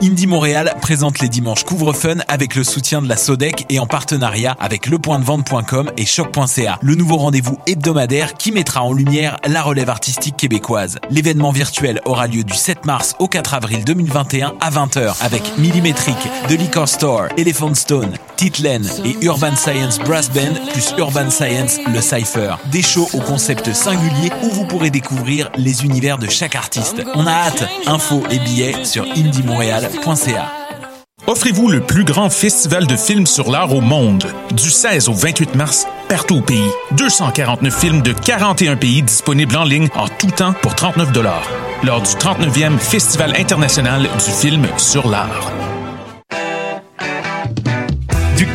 Indie Montréal présente les dimanches Couvre Fun avec le soutien de la Sodec et en partenariat avec lepointdevente.com et choc.ca. Le nouveau rendez-vous hebdomadaire qui mettra en lumière la relève artistique québécoise. L'événement virtuel aura lieu du 7 mars au 4 avril 2021 à 20h avec Millimetric, The Liquor Store, Elephant Stone, Titlen et Urban Science Brass Band plus Urban Science le Cypher. Des shows au concept singulier où vous pourrez découvrir les univers de chaque artiste. On a hâte. Infos et billets sur indiemontréal.ca. Offrez-vous le plus grand festival de films sur l'art au monde. Du 16 au 28 mars, partout au pays. 249 films de 41 pays disponibles en ligne en tout temps pour 39 lors du 39e Festival international du film sur l'art.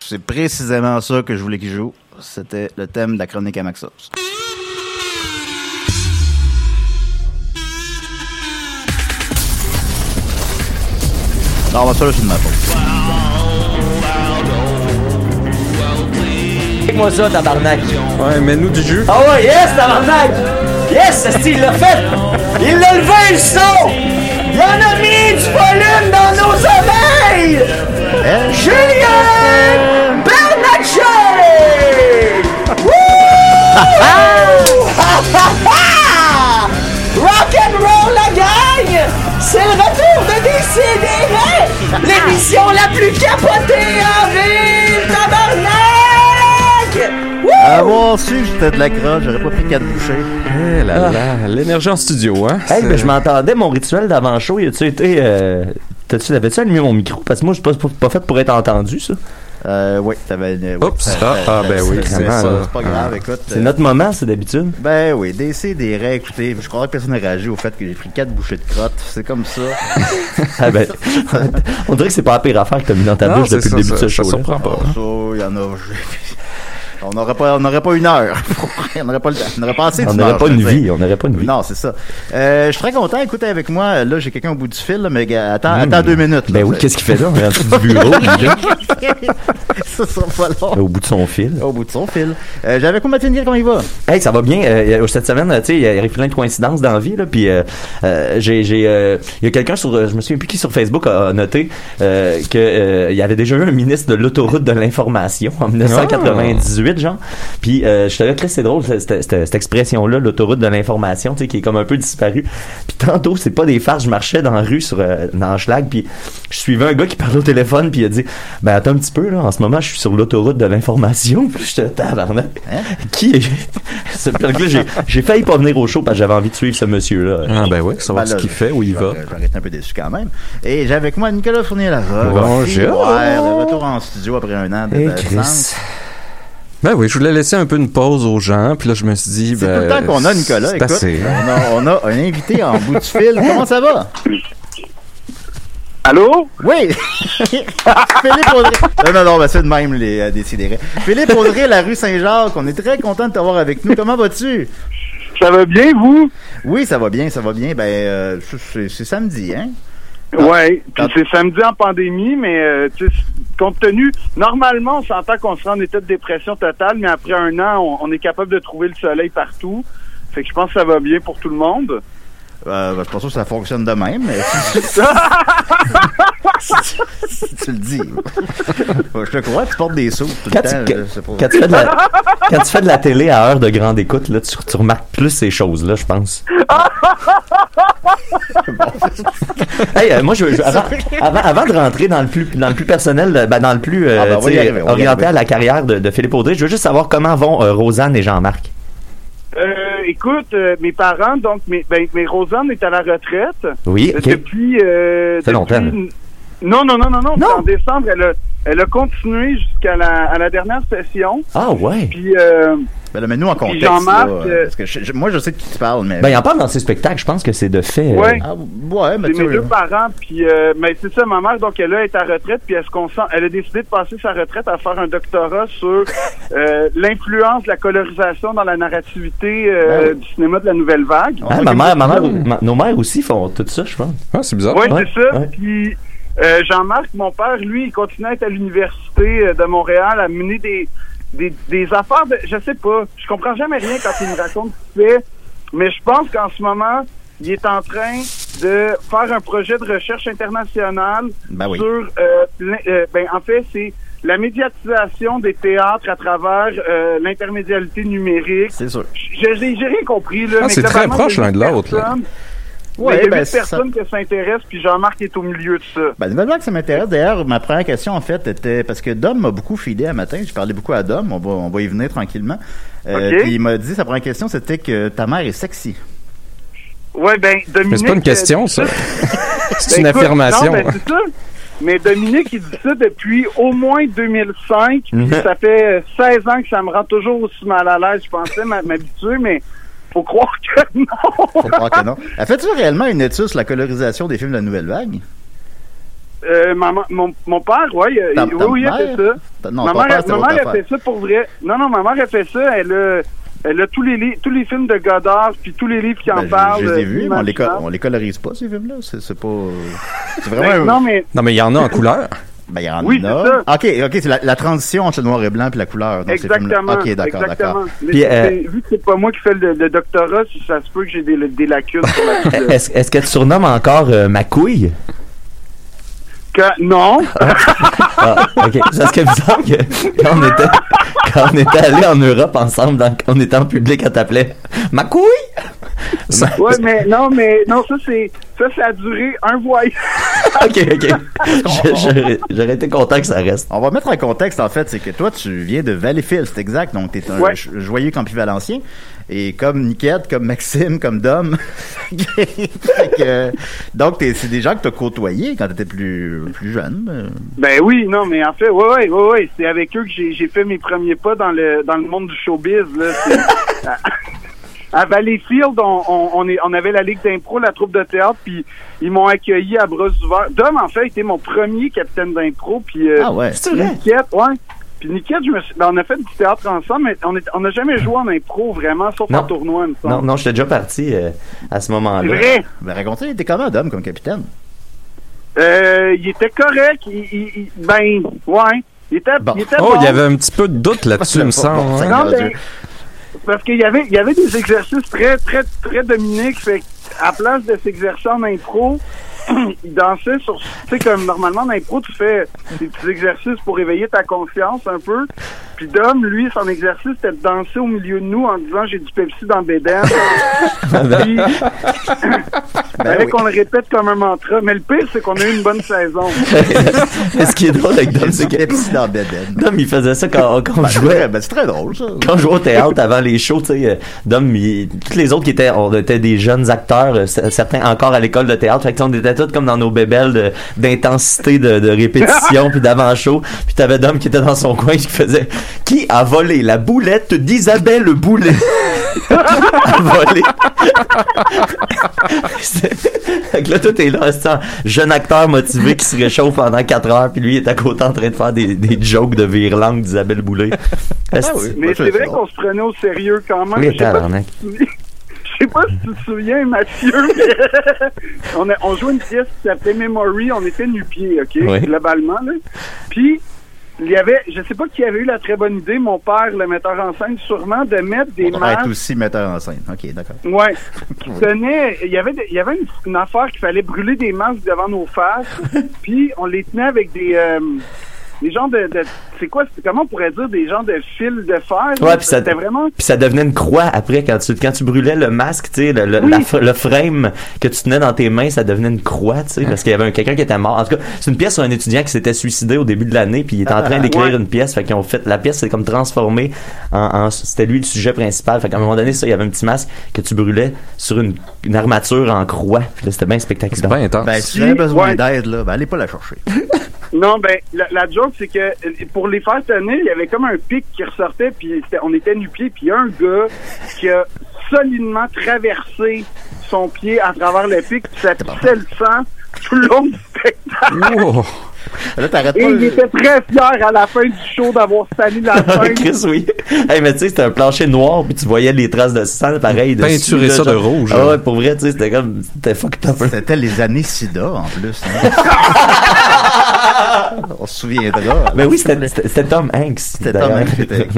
C'est précisément ça que je voulais qu'il joue. C'était le thème de la chronique à Maxos. Non, on va ça là, c'est de ma faute. Fais-moi ça, tabarnak. Ouais, mets-nous du jus. Ah ouais, yes, tabarnak! Yes, c'est il l'a fait! Il l'a levé le son! En a du volume dans nos oreilles! Julien Bernatchez! Rock and roll la gang! C'est le retour de Décidéré! L'émission la plus capotée en ville, tabarnak! Avoir su que j'étais de la crotte, j'aurais pas pris quatre bouchées. Eh là là, l'énergie en studio, hein? Hey, ben, je m'entendais, mon rituel d'avant-show, y a-tu été. Euh, t'as-tu, avais-tu allumé mon micro? Parce que moi, je suis pas, fait pour être entendu, ça. Euh, oui, t'avais. euh, oui, Oups, ça- ah, ça- ah, ben ça- oui, c'est vraiment, ça. C'est pas grave, écoute. C'est euh, notre moment, c'est d'habitude. Ben oui, DC, des raies, écoutez, je crois que personne n'a réagi au fait que j'ai pris quatre bouchées de crotte. C'est comme ça. Ah ben, on dirait que c'est pas la pire affaire que t'as mis dans ta Non, bouche depuis ça, le début ça- de ce ça show. surprend pas. hein. Ça, y en a. On n'aurait pas, on n'aurait pas une heure. on n'aurait pas, on n'aurait pas assez On n'aurait pas une vie, on n'aurait pas une vie. Non, c'est ça. Euh, je suis très content. Écoutez avec moi. Là, j'ai quelqu'un au bout du fil, là, mais attends, attends deux minutes. là. Ben oui, qu'est-ce qu'il fait là? On est en dessous du bureau, ça sera pas long. au bout de son fil. Au bout de son fil. Euh, J'avais quoi Mathieu comment il va? Hey, ça va bien. Euh, cette semaine, tu sais, il y a plein de coïncidences dans la vie, là. Puis, j'ai, j'ai, il y a quelqu'un sur, je me souviens plus qui sur Facebook a, noté euh, que euh, il y avait déjà eu un ministre de l'autoroute de l'information en 1998, genre. Puis, euh, je savais que c'est drôle cette, cette, cette expression-là, l'autoroute de l'information, tu sais, qui est comme un peu disparu. Puis tantôt, c'est pas des farces. Je marchais dans la rue sur euh, dans Schlag, puis je suivais un gars qui parlait au téléphone, puis il a dit, ben attends un petit peu là. En ce moment, je suis sur l'autoroute de l'information. Puis j'étais tabarnak. Qui est ce là j'ai, j'ai failli pas venir au show parce que j'avais envie de suivre ce monsieur-là. Ah ben oui, savoir Ben ce qu'il fait, où il va. Je vais arrêter un peu déçu quand même. Et j'ai avec moi Nicolas Fournier-Larocque. Bonjour. Ouais, de retour en studio après un an Hey, d'absence. Chris. Ben oui, je voulais laisser un peu une pause aux gens, puis là je me suis dit, C'est ben, tout le temps qu'on a Nicolas. C'est Écoute, assez. hein. on, a, on a un invité en bout du fil. Comment ça va? Allô? Oui! Philippe Audrey. Non, non, non, ben c'est de même les euh, décidérés. Philippe Audrey, la rue Saint-Jacques, on est très content de t'avoir avec nous. Comment vas-tu? Ça va bien, vous? Oui, ça va bien, ça va bien. Ben, euh, c'est samedi, hein? Ouais, puis c'est samedi en pandémie, mais euh, compte tenu, normalement, on s'entend qu'on sera en état de dépression totale, mais après un an, on, on est capable de trouver le soleil partout. Fait que je pense que ça va bien pour tout le monde. Euh, ben, je suis pas sûr que ça fonctionne de même, mais si tu le dis. je te crois, tu portes des sous tout Quand le temps. tu, je sais pas. quand tu fais de la, quand tu fais de la télé à heure de grande écoute, là, tu, tu remarques plus ces choses-là, je pense. hey, euh, moi, je, je- avant, avant, avant de rentrer dans le plus, dans le plus personnel, euh, ben, dans le plus euh, Ah, ben, arriver, orienté à la carrière de, de Philippe Audrey, je veux juste savoir comment vont euh, Rosanne et Jean-Marc. Euh, écoute, euh, mes parents, donc, mes, ben, mes Rosanne est à la retraite. Oui, Euh. Depuis. Euh, longtemps, depuis- Non, non, non, non, non. En décembre, elle a, elle a continué jusqu'à la, à la dernière session. Ah ouais. Puis. Euh, Ben là, mais nous, en contexte, là, euh, parce que je- je- moi, je sais de qui tu parles, mais... Ben, il en parle dans ses spectacles, je pense que c'est de fait. euh, Ouais. Ah, ouais, mais mes deux parents, puis euh, mais c'est ça, ma mère, donc elle est à retraite, puis elle se concentre, elle a décidé de passer sa retraite à faire un doctorat sur euh, l'influence de la colorisation dans la narrativité euh, oui. du cinéma de la nouvelle vague. Ah, ma mère, ma mère, ma- nos mères aussi font tout ça, je pense. Ah, c'est bizarre. Oui, Ouais, c'est ça. ouais. Puis euh, Jean-Marc, mon père, lui, il continue à être à l'université euh, de Montréal, à mener des, des, des affaires de. Je sais pas. Je comprends jamais rien quand il me raconte ce qu'il fait. Mais je pense qu'en ce moment, il est en train de faire un projet de recherche internationale Ben oui. sur. euh, euh, ben, en fait, c'est la médiatisation des théâtres à travers euh, l'intermédialité numérique. C'est sûr. Je- J'ai j'ai rien compris, là. Ah, c'est très proche l'un de l'autre, Ouais, il y a ben, huit ça- personnes qui s'intéressent, puis Jean-Marc est au milieu de ça. Ben, nouvelle blague, ça m'intéresse. D'ailleurs, ma première question, en fait, était parce que Dom m'a beaucoup filé à matin. J'ai parlé beaucoup à Dom. On va, on va y venir tranquillement. Euh, Ok. Puis il m'a dit, sa première question, c'était que ta mère est sexy. Ouais, ben, Dominique. Mais c'est pas une euh, question, ça. C'est une ben, écoute, affirmation. Non, ben, c'est ça. Mais Dominique, il dit ça depuis au moins 2005. puis Mhm. ça fait euh, 16 ans que ça me rend toujours aussi mal à l'aise. Je pensais m'habituer, mais faut croire que non. Faut croire que non. As fait-tu réellement une étude sur la colorisation des films de la Nouvelle Vague? Euh, maman- mon, mon père, ouais, euh, Ta- oui, ta oui, il a fait ça. Ta- non, ma mère, ma mère a fait ça pour vrai. Non, non, ma mère a fait ça. Elle a, elle a tous les li- tous les films de Godard, puis tous les livres qui en Ben, parlent. Je, les ai euh, vus, mais on les, on les colorise pas, ces films-là. C'est c'est pas. euh, C'est vraiment. Ben, un- non, mais Non, mais il y en a en couleur. Ben, il y en Oui, a. c'est ça. Ok, ok, c'est la, la transition entre le noir et blanc puis la couleur films-là. Exactement. Ok, d'accord, d'accord. Puis, c'est- euh, vu que c'est pas moi qui fais le, le doctorat, ça se peut que j'ai des, des lacunes sur la Est-ce est-ce que tu surnommes encore euh, ma couille? Que- non. Ah, ok. Parce que bizarre que quand on était, quand on était allé en Europe ensemble, dans- quand on était en public, elle t'appelait ma couille? ouais, mais non, mais non, ça c'est ça, ça a duré un voyage. ok, ok. J'aurais été content que ça reste. On va mettre en contexte, en fait, c'est que toi, tu viens de Valleyfield, c'est exact. Donc, t'es un Ouais. jo- joyeux campivalencien. Et comme Niquette, comme Maxime, comme Dom. Que, donc, t'es- c'est des gens que t'as côtoyés quand t'étais plus, plus jeune. euh. Ben oui, non, mais en fait, ouais, ouais, ouais, ouais, c'est avec eux que j'ai j'ai fait mes premiers pas dans le dans le monde du showbiz. Là, à, Valleyfield, on, on, on, est, on avait la ligue d'impro, la troupe de théâtre, puis ils m'ont accueilli à bras ouverts. Dom, en fait, était mon premier capitaine d'impro, puis euh, Ah ouais. C'est vrai? Niquette, ouais. Puis Niquette, je me suis, ben, on a fait du théâtre ensemble, mais on est- on n'a jamais joué en impro vraiment, sauf Non. en tournoi, il me semble. Non, non, j'étais déjà parti euh, à ce C'est moment-là. vrai? Ben, racontez, t'es comment, Dom, comme capitaine? Euh, il était correct. Il, il- il- ben, ouais. Il était, Bon. il était Oh, bon. il y avait un petit peu de doute là-dessus, il me semble. Bon, hein. Non, ben, parce qu'il y avait, il y avait des exercices très, très, très Dominique. Fait à place de s'exercer en impro, il dansait sur, tu sais, comme normalement en impro, tu fais des petits exercices pour éveiller ta conscience un peu. Puis Dom, lui, son exercice, c'était de danser au milieu de nous en disant j'ai du Pepsi dans le bédaine. Puis, Ben oui. qu'on le répète comme un mantra. Mais le pire, c'est qu'on a eu une bonne saison. Ce qui est drôle avec Dom, c'est que Pepsi dans Beden. Dom, il faisait ça quand, quand on jouait. Ben, c'est très drôle, ça. Quand on jouait au théâtre avant les shows, tu sais, euh, Dom, il- tous les autres qui étaient, on était des jeunes acteurs, euh, certains encore à l'école de théâtre, fait que on était tous comme dans nos bébelles d'intensité de, de répétition puis d'avant-show, puis t'avais Dom qui était dans son coin qui faisait « Qui a volé la boulette d'Isabelle Boulet? » volé. C'est- fait que là, tout est là, c'est un jeune acteur motivé qui se réchauffe pendant 4 heures, puis lui il est à côté en train de faire des, des jokes de vire-langue d'Isabelle Boulet. Esti- Mais c'est vrai qu'on se prenait au sérieux quand même. Oui, Je sais pas si tu te souviens- sais pas si tu te souviens, Mathieu, mais on, a, on jouait une pièce qui s'appelait Memory. On était nu-pieds, OK, Oui. globalement. Là. Puis, il y avait, je sais pas qui avait eu la très bonne idée, mon père, le metteur en scène, sûrement, de mettre des On devrait être masques. aussi metteur en scène. OK, d'accord. Ouais. Qui tenait, il y avait, il y avait une, une affaire qu'il fallait brûler des masques devant nos faces. puis on les tenait avec des, euh, des genres de, de- c'est quoi, comment on pourrait dire des genres de fils de fer. Ouais, là? puis ça, vraiment. puis ça devenait une croix après quand tu quand tu brûlais le masque, tu sais, le, le, le frame que tu tenais dans tes mains, ça devenait une croix, tu sais, parce qu'il y avait un- quelqu'un qui était mort. En tout cas, c'est une pièce sur un étudiant qui s'était suicidé au début de l'année, puis il était en train d'écrire Ouais. une pièce, fait qu'ils ont fait la pièce, c'est comme transformée en, en- c'était lui le sujet principal, fait qu'à un moment donné, ça, il y avait un petit masque que tu brûlais sur une, une armature en croix, puis là, c'était bien spectaculaire. C'est bien intense. Ben, si vous avez besoin ouais. d'aide, là, ben, allez pas la chercher. Non, ben, la, la joke, c'est que euh, pour les faire tenir, il y avait comme un pic qui ressortait, puis on était nu-pieds, puis il y a un gars qui a solidement traversé son pied à travers le pic, puis ça pissait le sang tout le long du spectacle. Oh. Là, t'arrêtes Et pas. il était très fier à la fin du show d'avoir sali la scène. Chris, oui. Hey, mais tu sais, c'était un plancher noir, puis tu voyais les traces de sang, pareil. Peinturer ça de genre- rouge, Ah ouais, pour vrai, tu sais, c'était comme, c'était fucked up. C'était les années SIDA, en plus. On se souviendra. Mais oui, c'était Tom Hanks. C'était. Tom Hanks qui était-.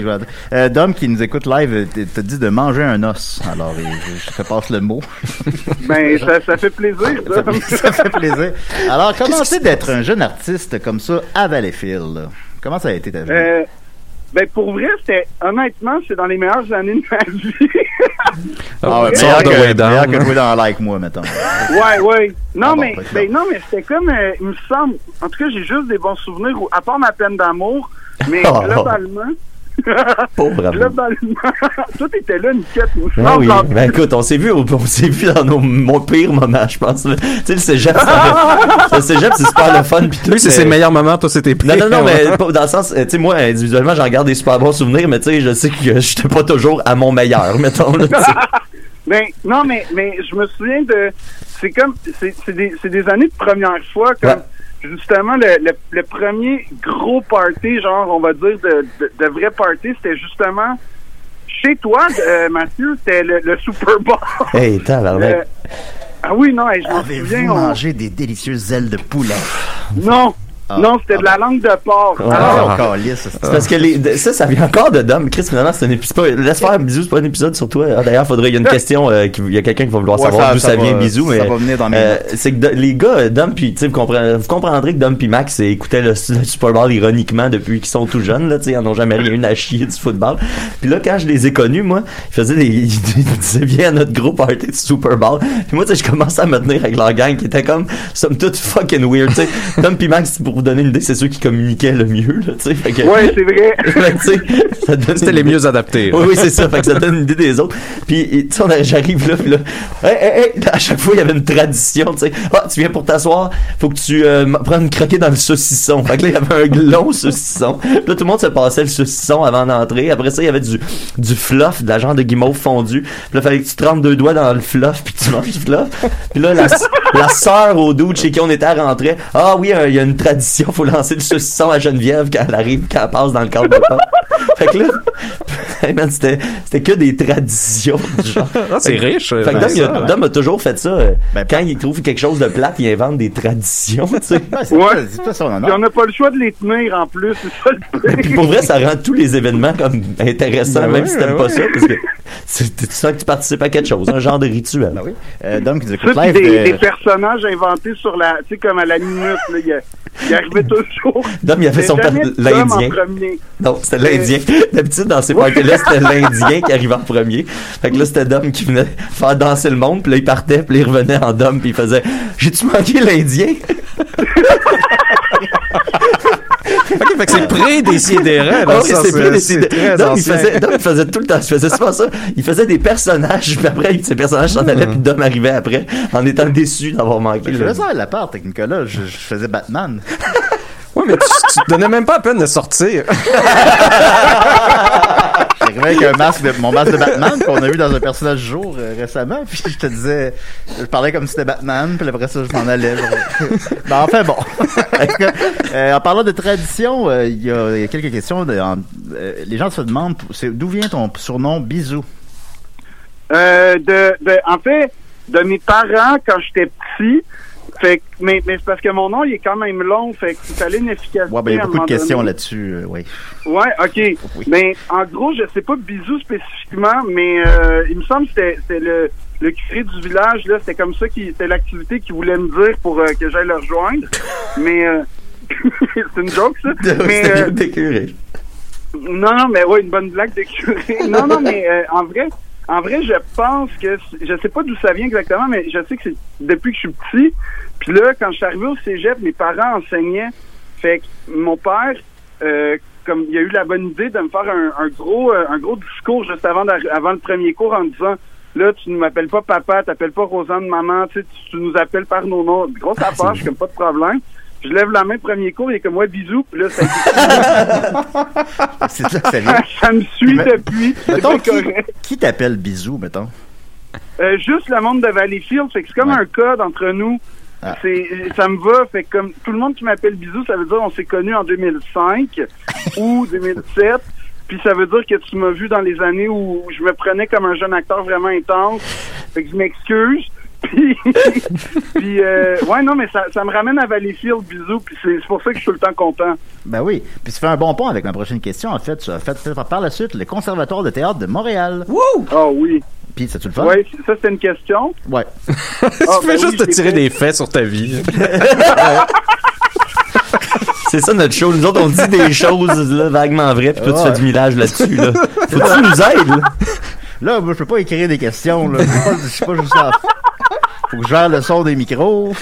Euh, Dom qui nous écoute live euh, t- t'a dit de manger un os. Alors, je, je te passe le mot. Ben, ça, ça fait plaisir, ça. ça fait plaisir. Alors, comment c'est d'être un jeune artiste comme ça à Valleyfield? Comment ça a été ta vie? Euh, ben, pour vrai, c'était, honnêtement, c'est dans les meilleures années de ma vie. ah ouais, tu meilleur que, meilleur que là. jouer dans Like Moi, mettons. Ouais, ouais. Non, Ah bon, mais, que ben, non. non, mais c'était comme, euh, il me semble, en tout cas, j'ai juste des bons souvenirs, où- à part ma peine d'amour, mais Oh. globalement, Pauvre amour. globalement, toi, t'étais là, moi, je Ah oui, ben écoute, on s'est vu, on s'est vu dans nos, mon pire moment, je pense. Tu sais, le cégep, le cégep, c'est super le fun. Puis tout, Lui, c'est ses meilleurs moments, toi, c'était Non, non, non, mais dans le sens, tu sais, moi, individuellement, j'en garde des super bons souvenirs, mais tu sais, je sais que j'étais pas toujours à mon meilleur, mettons, là. Ben, non, mais, mais je me souviens de. C'est comme. C'est c'est des, c'est des années de première fois, comme. Justement, le, le, le premier gros party, genre, on va dire, de, de, de vrai party, c'était justement. Chez toi, euh, Mathieu, c'était le, le Super Bowl. Hey. Euh, ah oui, non, hey, je m'en Avez-vous souviens. on- mangé des délicieuses ailes de poulet? Non, Ah. non, c'était de la langue de porc. Ouais. Alors, Ah, calice, C'est parce que les, ça, ça vient encore de Dom. Chris, finalement, c'est un épisode. Laisse faire un bisou, c'est pas un épisode sur toi. Ah, D'ailleurs, faudrait, il y a une question, euh, qui- il y a quelqu'un qui va vouloir Ouais, savoir d'où ça vient, bisou, mais. ça va venir dans mes euh, c'est que de- les gars, Dom puis, tu sais, vous, comprendrez- vous comprendrez que Dom puis Max euh, écoutaient le, le Super Bowl ironiquement depuis qu'ils sont tout jeunes, là, tu sais, ils en ont jamais rien eu à chier du football. Puis là, quand je les ai connus, moi, ils faisaient des, ils disaient viens à notre gros party du Super Bowl. Puis moi, tu sais, je commençais à me tenir avec leur gang qui était comme, somme toute fucking weird, tu sais. Dom puis Max, pour vous donner une idée, c'est ceux qui communiquaient le mieux, là, tu sais. Fait que- ouais, c'est vrai. ça donne C'était les mieux adaptés. là. Oui, oui, c'est ça. Fait que ça donne une idée des autres. Puis, tu sais, j'arrive là, puis là, hey, hey, hey, à chaque fois, il y avait une tradition, tu sais. Ah, tu viens pour t'asseoir, faut que tu euh, prennes une croquée dans le saucisson. Fait que là, il y avait un long saucisson. Puis là, tout le monde se passait le saucisson avant d'entrer. Après ça, il y avait du, du fluff, de la genre de guimauve fondu. Puis là, fallait que tu te rentres deux doigts dans le fluff, puis que tu manges du fluff. Puis là, la, la sœur au dude chez qui on était à rentrer. Ah oui, il y a une tradition, faut lancer le saucisson à Geneviève quand elle arrive, quand elle passe dans le cadre de porte. Fait que là, hey man, c'était, c'était que des traditions du genre. Ah, c'est riche. Fait que Dom, il a, ça, ouais. Dom a toujours fait ça. euh, Ben, quand il trouve quelque chose de plate, il invente des traditions, tu sais. Ouais, son Puis honneur. on n'a pas le choix de les tenir en plus, c'est ça le Puis pour vrai, ça rend tous les événements comme intéressants, Ben même ouais, si t'aimes ben pas ouais. ça, parce que c'est- tu sens que tu participes à quelque chose, un genre de rituel. Ben oui. Euh, Dom qui nous écoute Ça, puis live. des, de- des personnages inventés sur la, tu sais, comme à la minute, là, il, il arrivait toujours. Dom, il avait son l'Indien. Non, c'était l'Indien. D'habitude, dans ces parties-là, c'était l'Indien qui arrivait en premier. Fait que là, c'était Dom qui venait faire danser le monde, puis là, il partait, puis il revenait en Dom, puis il faisait « J'ai-tu manqué l'Indien? Ok, fait que c'est pré-décidéré. Ah oui, ça, c'est très Dom, il faisait, Dom, il faisait tout le temps, il faisait souvent ça. Il faisait des personnages, puis après, ces personnages s'en allaient, puis Dom arrivait après, en étant déçu d'avoir manqué Je faisais ça à l'appart avec Nicolas. Je, je faisais Batman. Ouais, mais tu, tu te donnais même pas la peine de sortir. J'arrivais avec un masque de, mon masque de Batman qu'on a vu dans un personnage du jour euh, récemment. Puis je te disais, je parlais comme si c'était Batman. Puis après ça, je m'en allais. ben, enfin bon. Euh, en parlant de tradition, euh, il y, a il y a quelques questions. De, en- euh, les gens se demandent d'où vient ton surnom Bisou? Euh, de, de, en fait, de mes parents quand j'étais petit. Fait que- mais, mais c'est parce que mon nom, il est quand même long. Fait qu'il fallait une efficacité. Ouais, ben, il y a beaucoup de questions là-dessus, euh, oui. Ouais, ok. Mais en gros, je sais pas bisous spécifiquement, mais euh, il me semble que c'était le, le curé du village, là, c'était comme ça qui c'était l'activité qu'il voulait me dire pour euh, que j'aille le rejoindre. mais euh, c'est une joke ça. mais décuré. non, non, mais ouais, une bonne blague de curé. Non, non, mais euh, en vrai, en vrai, je pense que je sais pas d'où ça vient exactement, mais je sais que c'est depuis que je suis petit. Puis là, quand je suis arrivé au cégep, mes parents enseignaient. Fait que mon père, euh, comme il a eu la bonne idée de me faire un, un gros, euh, un gros discours juste avant, le premier cours en disant. Là, tu ne m'appelles pas papa, t'appelles pas Rosanne maman, tu, sais, tu, tu nous appelles par nos noms. Grosse affaire, je suis comme pas de problème. Je lève la main, premier cours, il est comme moi, bisous. Puis là, ça, C'est ça ça vient. ça me suit Mais- depuis. Mettons, qui, qui t'appelle Bisou, mettons? Euh, juste le monde de Valleyfield, fait que c'est comme un code entre nous. Ah. C'est, ça me va, fait que comme tout le monde qui m'appelle Bisou, ça veut dire on s'est connus en 2005 ou 2007. Puis ça veut dire que tu m'as vu dans les années où je me prenais comme un jeune acteur vraiment intense. Fait que je m'excuse. Puis, puis euh, ouais, non, mais ça, ça me ramène à Valleyfield, bisous. Puis c'est, pour ça que je suis tout le temps content. Ben oui. Puis ça fait un bon pont avec ma prochaine question. En fait, tu as fait fait par la suite le Conservatoire de théâtre de Montréal. Wouh! Oh oui. Puis, c'est-tu le fun? Ouais, ça c'était une question. Ouais. tu Ah, fais ben juste oui, te tirer fait- des faits sur ta vie. C'est ça notre show. Nous autres, on dit des choses là, vaguement vraies, puis toi, tu Ouais. fais du millage là-dessus. Là. Faut que tu nous aides. Là. Là, moi, je peux pas écrire des questions. Là. Je suis pas- je suis pas juste là. Faut que je gère le son des micros.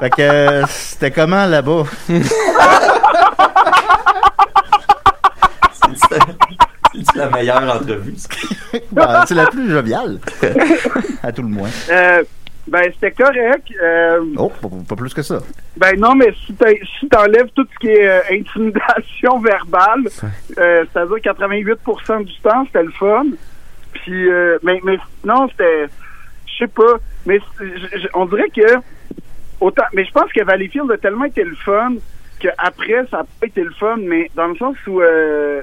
fait que c'était comment là-bas? C'est la meilleure entrevue? ça. Ben, c'est la plus joviale. à tout le moins. Euh, ben, c'était correct. Euh, Oh, pas, pas plus que ça. Ben non, mais si t'as- si t'enlèves tout ce qui est euh, intimidation verbale, euh, c'est-à-dire 88% du temps, c'était le fun. Puis, euh, mais, mais non, c'était, je sais pas, mais on dirait que autant, mais je pense que Valleyfield a tellement été le fun qu'après ça a pas été le fun, mais dans le sens où euh,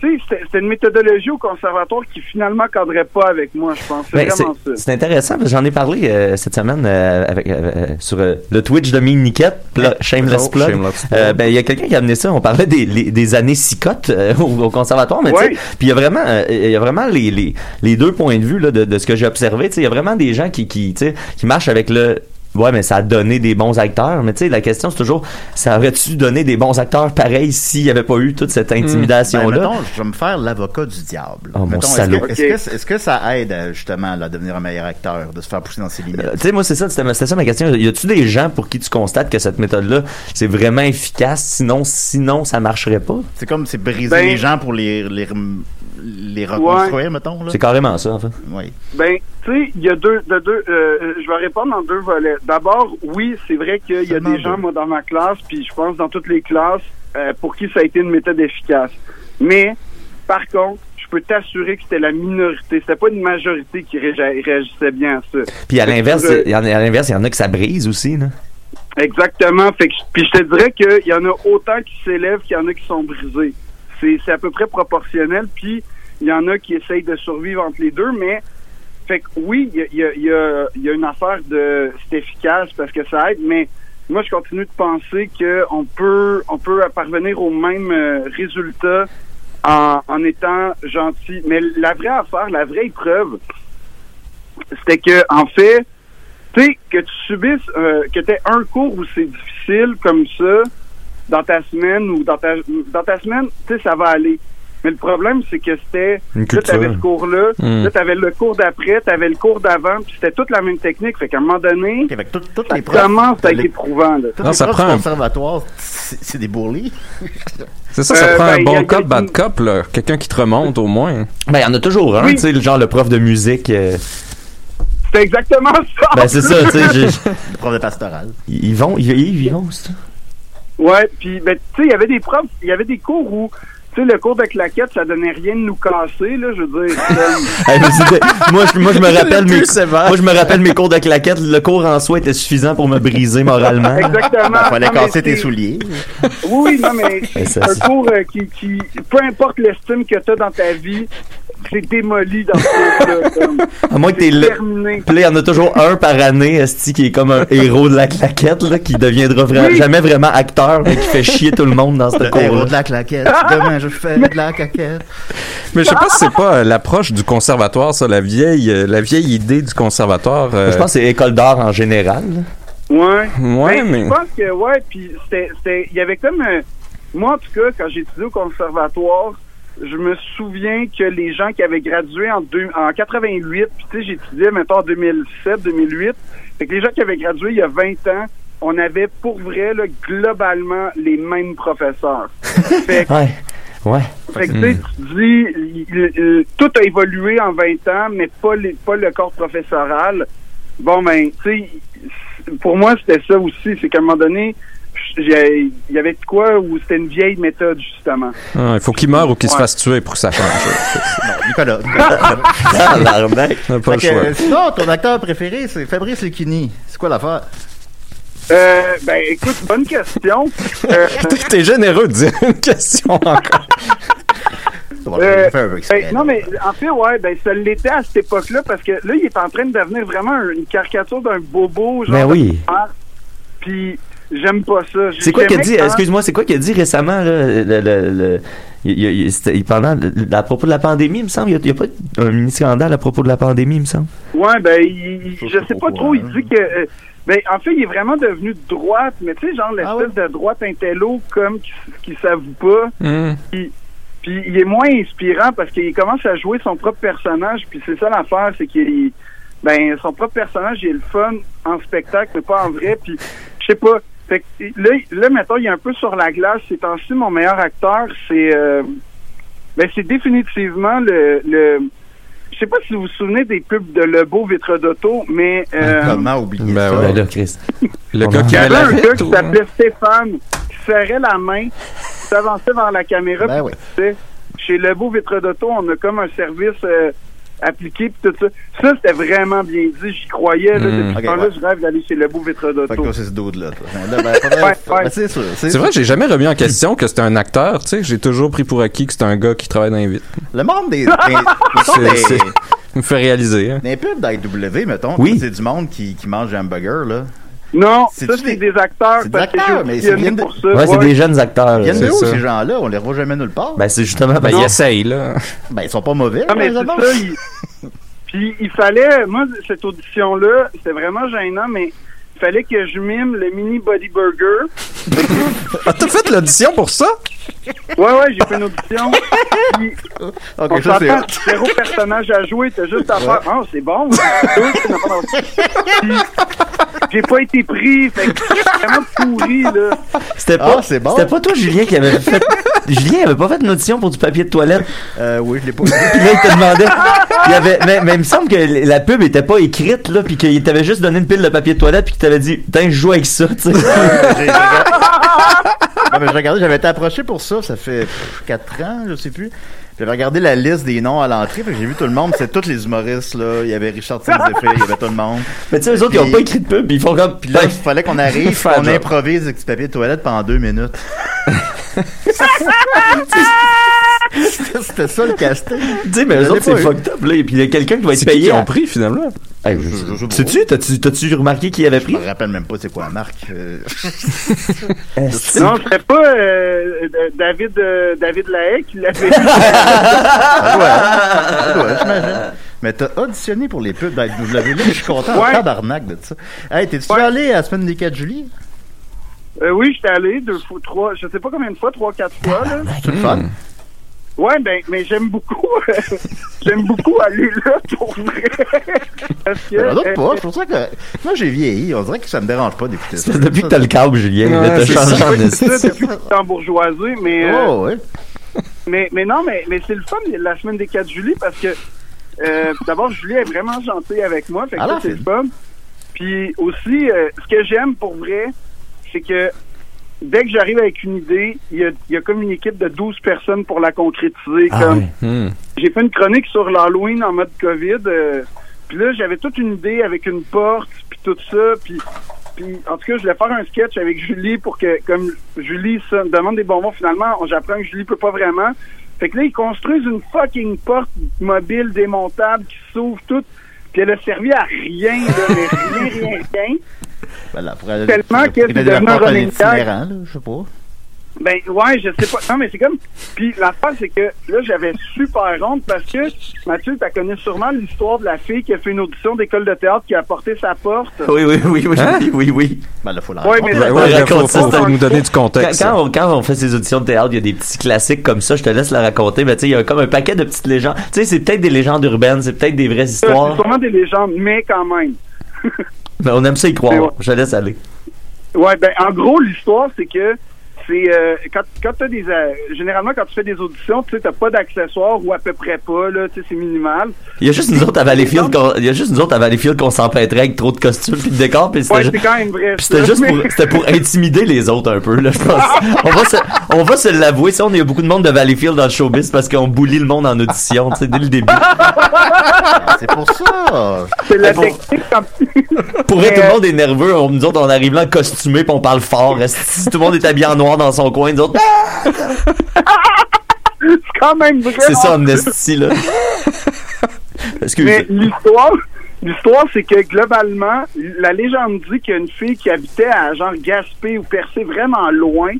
c'était- une méthodologie au conservatoire qui finalement cadrait pas avec moi, je pense. C'est Ben, vraiment ça. c'est c'est intéressant parce que j'en ai parlé euh, cette semaine euh, avec euh, sur euh, le Twitch de Mine Niquette, pla- Shameless Plug. Euh, ben il y a quelqu'un qui a amené ça. On parlait des, les- des années cicottes euh, au, au conservatoire, mais tu sais, Ouais. puis il y a vraiment euh, il y a vraiment les, les, les deux points de vue là, de, de ce que j'ai observé. Tu sais, il y a vraiment des gens qui qui tu sais qui marchent avec le Ouais, mais ça a donné des bons acteurs. Mais tu sais, la question, c'est toujours, ça aurait-tu donné des bons acteurs pareils s'il n'y avait pas eu toute cette Ben, intimidation-là? mettons, je vais me faire l'avocat du diable. Oh, mon Mettons, est-ce que, est-ce que, ça aide euh, justement là, à devenir un meilleur acteur, de se faire pousser dans ses limites? Euh, tu sais, moi, c'est ça, c'était ça ma question. Y a-tu des gens pour qui tu constates que cette méthode-là, c'est vraiment efficace, sinon, sinon, ça marcherait pas? C'est comme c'est briser Ben- les gens pour les, les, les reconstruire, mettons. Là. C'est carrément ça, en fait. Oui. Ben, tu sais, il y a deux, de deux. euh, je vais répondre en deux volets. D'abord, oui, c'est vrai qu'il y a des gens, moi, dans ma classe, puis je pense dans toutes les classes, euh, pour qui ça a été une méthode efficace. Mais, par contre, je peux t'assurer que c'était la minorité. C'était pas une majorité qui réagi- réagissait bien à ça. Puis à Fait que l'inverse, je- il y en a- à l'inverse, il y en a que ça brise aussi, là. Exactement. Fait que, puis je te dirais qu'il y en a autant qui s'élèvent qu'il y en a qui sont brisés. C'est, à peu près proportionnel. Puis il y en a qui essayent de survivre entre les deux, mais fait que oui, il y a, y, a, une affaire de c'est efficace parce que ça aide, mais moi je continue de penser que on peut on peut parvenir au même euh, résultat en, en étant gentil. Mais la vraie affaire, la vraie épreuve, c'était que en fait, tu sais, que tu subisses, euh, que tu un cours où c'est difficile comme ça dans ta semaine ou dans ta, dans ta semaine, tu sais, ça va aller. Mais le problème, c'est que c'était, Une là, t'avais ce cours-là, Hmm. là, t'avais le cours d'après, t'avais le cours d'avant, puis c'était toute la même technique. Fait qu'à un moment donné, avec tout- toutes ça les profs. commence à être les- éprouvant, là. Non, les ça prend conservatoire, c'est des bourlis. C'est ça, ça Euh, prend ben, un a- bon a cop, une- bad cop, là. Quelqu'un qui te remonte au moins. Ben, il y en a toujours un, Oui. tu sais, le genre le prof de musique. euh, C'est exactement ça! ben, c'est ça, tu sais, Le prof de pastoral. ils ils vont, ils, ils vont, c'est ça. Ouais, puis ben tu sais, il y avait des profs, il y avait des cours où tu sais, le cours de claquettes, ça donnait rien de nous casser, là, je veux dire. Hey, moi, je, moi, je me rappelle Le mes, moi, je me rappelle mes cours de claquettes. Le cours en soi était suffisant pour me briser moralement. Exactement. Fallait Non, mais casser tes souliers. Oui, non, mais ça, un cours euh, qui, qui, peu importe l'estime que tu as dans ta vie, c'est démoli dans ce. À moins que t'es le... Puis là, il y en a toujours un par année, Esti, qui est comme un héros de la claquette, là, qui deviendra vra- Oui. jamais vraiment acteur, mais qui fait chier tout le monde dans ce héros de la claquette. Demain, je fais de la claquette. Mais je sais pas si c'est pas euh, l'approche du conservatoire, ça, la vieille, euh, la vieille idée du conservatoire. euh, Je pense que c'est école d'art en général. Ouais. Ouais, Ben, mais. Je pense que, ouais, puis c'était, il y avait comme, euh, moi en tout cas, quand j'ai étudié au conservatoire, je me souviens que les gens qui avaient gradué en, deux, en 88, puis tu sais, j'étudiais, mettons, en 2007, 2008, fait que les gens qui avaient gradué il y a 20 ans, on avait pour vrai, là, globalement, les mêmes professeurs. fait que, Ouais. Ouais. fait que, tu sais, tu te dis, il- il- il- tout a évolué en 20 ans, mais pas, les, pas le corps professoral. Bon, ben, tu sais, pour moi, c'était ça aussi. C'est qu'à un moment donné, il y avait de quoi où c'était une vieille méthode, justement. Ah, il faut qu'il meure ou qu'il se fasse tuer pour que ça change. Non, Nicolas. Pas le choix. sinon, ton acteur préféré, c'est Fabrice Lucchini. C'est quoi l'affaire? Euh, ben, écoute, bonne question. Euh, T'es généreux de dire une question encore. Euh, ben, non, mais en fait, ouais, ben, ça l'était à cette époque-là parce que là, il est en train de devenir vraiment un- une caricature d'un bobo. Genre Ben oui. Puis, j'aime pas ça. C'est quoi qu'il a dit, quand- excuse-moi, c'est quoi qu'il a dit récemment, là, le, le, le- il- il- pendant, à propos de la pandémie, il me semble, il n'y a, pas un mini-scandale à propos de la pandémie, il me semble. Ouais, ben, il- je sais pas trop. Il courant, dit que. euh, ben, en fait, il est vraiment devenu de droite, mais tu sais, genre l'espèce Ah ouais? de droite intello comme qui, qui s'avoue pas. Puis, puis il est moins inspirant parce qu'il commence à jouer son propre personnage. Puis c'est ça l'affaire, c'est qu'il. Ben, son propre personnage, il est le fun en spectacle, mais pas en vrai. Puis, je sais pas. Fait que, là, là, mettons, il est un peu sur la glace. Ces temps-ci, mon meilleur acteur, c'est. euh, ben, c'est définitivement le. le je sais pas si vous vous souvenez des pubs de Le Beau Vitre d'Auto, mais euh, Comment oublier Ben ça? ouais. Ben là, Chris. Le gars qui il y met avait un gars qui ou- s'appelait Stéphane, qui serrait la main, qui s'avançait vers la caméra. Ben puis oui. tu sais, Chez Le Beau Vitre d'Auto, on a comme un service euh, appliqué puis tout ça. Ça, c'était vraiment bien dit. J'y croyais. Là, Mm. Depuis Ok, ce temps-là, ouais. je rêve d'aller chez Le Beau Vitre Fait que d'Auto. c'est ce dude-là. Là, c'est sûr. C'est vrai, j'ai jamais remis en question que c'était un acteur, tu sais. J'ai toujours pris pour acquis que c'était un gars qui travaille dans les vitres. Le monde des. des, me fait réaliser, hein. des pubs d'IW, mettons. Oui. C'est du monde qui, qui mange des hamburgers, là. Non, ça, c'est des- des acteurs. c'est des acteurs, mais ils viennent de- pour ça. Ouais, c'est ouais. des jeunes acteurs. Ils viennent de c'est où, ces gens-là? On les revoit jamais nulle part. Ben, c'est justement, Ben, ben, il essaye, là. Ben, ils sont pas mauvais. Non, mais les c'est autres. ça. il- Puis il fallait, moi, cette audition-là, c'était vraiment gênant, mais il fallait que je mime le mini body burger. Ah, t'as fait l'audition pour ça? Ouais, ouais, j'ai fait une audition. Puis, Ok, on ça, c'est. s'entend, zéro personnage à jouer, t'as juste à faire. Ah, c'est bon. c'est bon. Puis, J'ai pas été pris, fait que c'est vraiment pourri, là. C'était Ah, pas, c'est bon. c'était pas toi, Julien, qui avait fait. Julien avait pas fait une audition pour du papier de toilette. Euh, oui, je l'ai pas Puis là, il te demandait. Il y avait, mais, mais il me semble que la pub était pas écrite, là, puis qu'il t'avait juste donné une pile de papier de toilette, puis qu'il t'avait dit, tiens, je joue avec ça, tu sais. Non, mais j'ai regardé, j'avais été approché pour ça, ça fait 4 ans, je sais plus. J'avais regardé la liste des noms à l'entrée, fait que j'ai vu tout le monde, c'est tous les humoristes, là. Il y avait Richard Zeffé, il y avait tout le monde. Mais tu sais, eux autres, ils ont pas écrit de pub, ils font comme. Puis là, il fallait qu'on arrive, qu'on improvise avec du papier de toilette pendant deux minutes. C'était- C'était ça le casting. Tu sais, mais eux autres, c'est fucked up, là. Et puis il y a quelqu'un qui va être payé. qui à- ont pris, finalement? Hey, Je- je- je- Sais-tu, t'as-tu, remarqué qui avait Je pris? me rappelle même pas c'est quoi la marque. euh. Non, c'était pas euh, euh, David, euh, David Lahaye qui l'avait doit, ça doit, j'imagine. Mais t'as auditionné pour les pubs d'IW, là, je suis content en Ouais. tabarnak de ça. Hey, t'es-tu Ouais. allé à la semaine des 4 juillet? Euh, oui, j'étais allé deux fois, trois, je sais pas combien de fois, trois, quatre fois, là. C'est le fun. Ouais, ben, mais j'aime beaucoup, j'aime beaucoup aller là pour vrai. Parce que, d'autres euh, pas, c'est pour ça que moi j'ai vieilli, on dirait que ça me dérange pas d'écouter ça. Depuis que t'as le câble, Julien. Ouais, là, t'as c'est changé ça. en depuis que en bourgeoisie, mais, euh, Oh, ouais. mais, mais non, mais, mais c'est le fun, la semaine des 4 juillet, parce que, euh, d'abord, Julie est vraiment gentille avec moi, fait que Alors, ça, c'est c'est- le fun. Puis aussi, euh, ce que j'aime pour vrai, c'est que dès que j'arrive avec une idée, il y a, il y a comme une équipe de 12 personnes pour la concrétiser. Ah comme. Hmm. J'ai fait une chronique sur l'Halloween en mode COVID. euh, puis là, j'avais toute une idée avec une porte, puis tout ça. Puis, puis en tout cas, je voulais faire un sketch avec Julie pour que, comme Julie ça, demande des bonbons, finalement, j'apprends que Julie peut pas vraiment. Fait que là, ils construisent une fucking porte mobile démontable qui s'ouvre toute. Puis elle a servi à rien, là, mais rien, rien, rien. Ben là, pour aller- Tellement que c'est devenu un itinérant, là, je sais pas. Ben ouais, je sais pas. Non, mais c'est comme. Puis l'affaire, c'est que là, j'avais super honte parce que Mathieu, t'as connu sûrement l'histoire de la fille qui a fait une audition d'école de théâtre qui a porté sa porte. Oui, oui, oui, oui, Hein? oui, oui. Ben là, faut la Ouais, mais ouais, là, faut, Raconte faut, ça. faut nous donner du Quand, contexte. quand on, quand on fait ces auditions de théâtre, il y a des petits classiques comme ça, je te laisse la raconter, mais tu sais, il y a comme un paquet de petites légendes. Tu sais, c'est peut-être des légendes urbaines, c'est peut-être des vraies C'est histoires, sûrement des légendes, mais quand même. mais on aime ça y croire. Je laisse aller. Ouais, ben en gros, l'histoire, c'est que c'est euh, quand, quand t'as des euh, généralement quand tu fais des auditions, tu sais, t'as pas d'accessoires ou à peu près pas, là, tu sais, c'est minimal. Il y a juste nous autres à Valleyfield qu'on, il y a juste nous autres à Valleyfield qu'on s'empêtrait avec trop de costumes puis de décors puis c'était Ouais, ju- c'est quand même vrai. puis c'était juste Mais- pour, c'était pour intimider les autres un peu, là, je pense. on va se, on va se l'avouer, ça, on a eu beaucoup de monde de Valleyfield dans le showbiz parce qu'on bully le monde en audition, tu sais, dès le début. Ah, C'est pour ça. C'est la Bon. technique quand Pour vrai, tout le euh, monde est nerveux. On, nous autres, on arrive là costumé puis on parle fort. Si tout le monde est habillé en noir dans son coin, nous autres, c'est quand même vrai. c'est ça, Amnesty, là. Mais l'histoire, l'histoire, c'est que globalement, la légende dit qu'il y a une fille qui habitait à genre Gaspé ou Percé vraiment loin,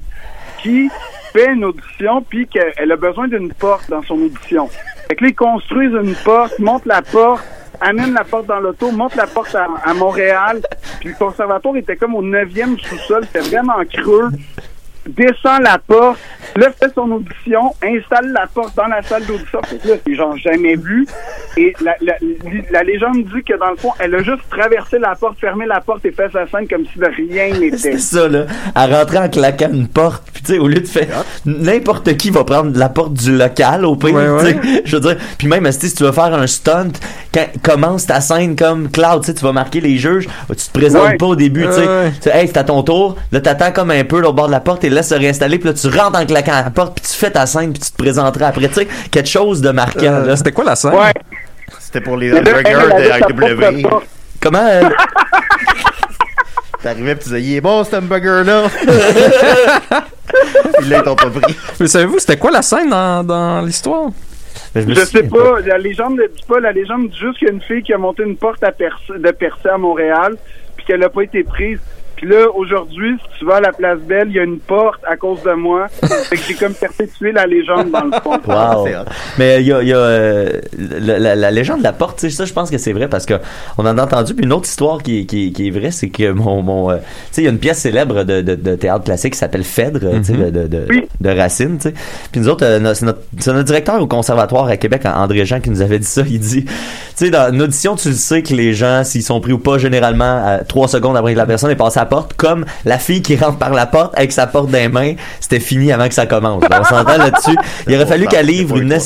qui fait une audition puis qu'elle a besoin d'une porte dans son audition. Fait que là, ils construisent une porte, montent la porte, amènent la porte dans l'auto, montent la porte à, à Montréal. Puis le conservatoire était comme au neuvième sous-sol, c'était vraiment creux. Descend la porte, là fait son audition, installe la porte dans la salle d'audition. Là, c'est genre jamais vu. Et la, la, la légende dit que dans le fond, elle a juste traversé la porte, fermé la porte et fait sa scène comme si de rien n'était. C'est ça, là. À rentrer en claquant une porte. Puis, tu sais, au lieu de faire. N'importe qui va prendre la porte du local, au pire. Ouais, tu sais. Je veux dire. Puis, même, si tu veux faire un stunt, quand commence ta scène comme Cloud, tu sais, tu vas marquer les juges. Tu te présentes Ouais. pas au début, tu sais. Hey, c'est à ton tour. Là, t'attends comme un peu, là, au bord de la porte et se réinstaller. Puis là, tu rentres en claquant la porte. Puis, tu fais ta scène. Puis, tu te présenteras après. Tu sais, quelque chose de marquant, Euh, là. C'était quoi la scène? Ouais. C'était pour les hamburgers de porte. Comment. euh, T'arrivais pis tu disais, il est bon cet hamburger-là. Puis là, ils t'ont pas pris. Mais savez-vous, c'était quoi la scène dans, dans l'histoire? me Je sais pas, la légende ne dit pas, la légende dit juste qu'il y a une fille qui a monté une porte à de Percé à Montréal, puis qu'elle n'a pas été prise. Puis là, aujourd'hui, si tu vas à la place Belle, il y a une porte à cause de moi. fait que j'ai comme perpétué la légende dans le fond. Wow. Hot. Mais il y a, il y a euh, la, la- la légende de la porte, tu sais, ça, je pense que c'est vrai parce que on en a entendu. Puis une autre histoire qui, qui, qui est vraie, c'est que mon, mon euh, tu sais, il y a une pièce célèbre de, de, de théâtre classique qui s'appelle Phèdre, tu sais, de, de, de, Oui. de Racine, tu sais. Puis nous autres, euh, c'est notre, c'est notre directeur au conservatoire à Québec, André Jean, qui nous avait dit ça. Il dit, tu sais, dans une audition, tu le sais que les gens, s'ils sont pris ou pas, généralement, à trois secondes après que la personne est passée à la porte, comme la fille qui rentre par la porte avec sa porte dans les mains, c'était fini avant que ça commence. On s'entend là-dessus. Il aurait fallu bon qu'elle livre une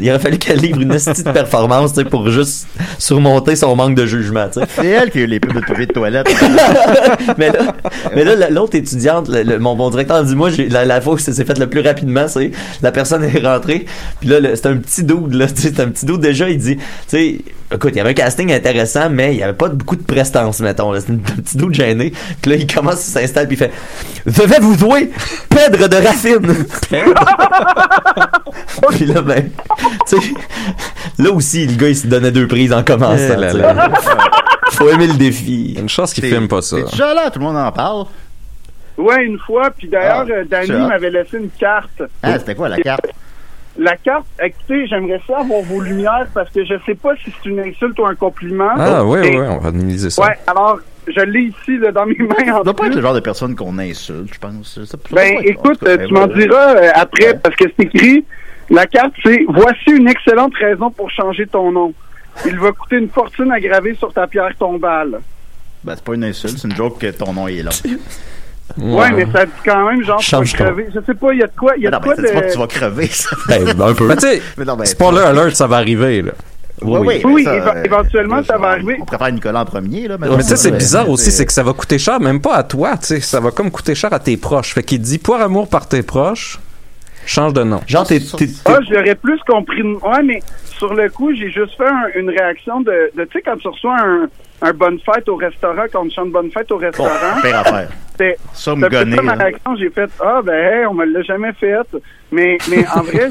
il aurait fallu qu'elle livre une esti de performance, tu sais, pour juste surmonter son manque de jugement. C'est elle qui a eu les pubs de papier de toilette. mais là, mais là, la- l'autre étudiante, le- le- mon, mon directeur dit, moi, la, la fois où ça s'est fait le plus rapidement, c'est, la personne est rentrée, puis là, c'est un petit dude, là, c'est un petit dude déjà, il dit, tu sais, écoute, il y avait un casting intéressant, mais il y avait pas beaucoup de prestance, mettons, là, c'est un petit dude gêné, puis là, il commence, il s'installe, puis il fait, devez vous jouer Pedre de Raffine! puis là, ben, tu sais, là aussi, le gars, il se donnait deux prises en commençant, Eh là. Faut aimer le défi. Une chance qu'ils T'es- filment pas ça. Déjà là, tout le monde en parle. Ouais, une fois, puis d'ailleurs, Ah, euh, Danny m'avait laissé une carte. Ah, c'était quoi la carte? La carte, écoutez, j'aimerais ça avoir vos lumières parce que je sais pas si c'est une insulte ou un compliment. Ah, oui, oui, on va analyser ça. Ouais, alors, je l'ai ici, là, dans mes mains. en Ça doit pas être le genre de personne qu'on insulte, je pense. Ça- ça doit Ben, être- écoute, cas, euh, ben, tu m'en diras euh, après, Ouais. parce que c'est écrit, la carte, c'est « Voici une excellente raison pour changer ton nom. Il va coûter une fortune à graver sur ta pierre tombale. Ben, c'est pas une insulte, c'est une joke que ton nom est long. » Ouais, mais ça dit quand même, genre, tu vas ton- crever. Je sais pas, il y a de quoi, il y a Non, de mais quoi ça pas que tu vas crever, ça. Ben, un peu. Ben, tu sais, Mais ben, spoiler alert, ça va arriver, là. Oui, oui, Oui, mais éve- éventuellement, ça va arriver. On préfère Nicolas en premier, là. Mais ça, c'est bizarre aussi, c'est que ça va coûter cher, même pas à toi, tu sais, ça va comme coûter cher à tes proches. Fait qu'il dit Poire Amour par tes proches, change de nom. Genre, t'es, Ah, je l'aurais plus compris. Ouais, mais sur le coup, j'ai juste fait un- une réaction de, de tu sais, quand tu reçois un, un bonne fête au restaurant, quand on te chante bonne fête au Bon, restaurant, pire affaire. Ça, me gonner. ma réaction. J'ai fait, ah, ben, hey, on me l'a jamais fait. Mais, mais en vrai,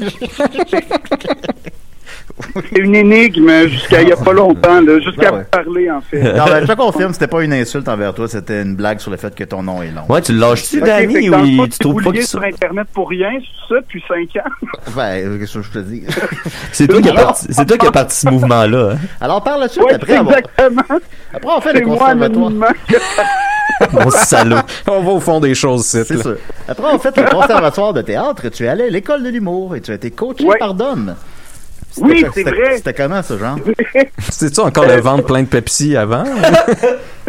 c'est une énigme jusqu'à il y a pas longtemps, jusqu'à Ben ouais. parler, en fait. Non, ben, je te confirme, c'était pas une insulte envers toi, c'était une blague sur le fait que ton nom est long. Ouais, tu le lâches-tu, Danny, ou tu trouves pas que sur? Internet pour rien, c'est ça, depuis 5 ans? Ouais, euh, qu'est-ce que je te dis? C'est toi qui as parti, c'est toi qui as parti ce mouvement-là, hein. Alors, par la suite, Ouais, après avoir, exactement. après on fait le conservatoire. Mon salaud. On va au fond des choses, c'est C'est ça. Après, on fait le conservatoire de théâtre, tu es allé à l'école de l'humour et tu as été coaché Ouais. par Dom. Oui, c'est vrai. C'était comment, ce genre? C'est-tu encore le ventre plein de Pepsi avant?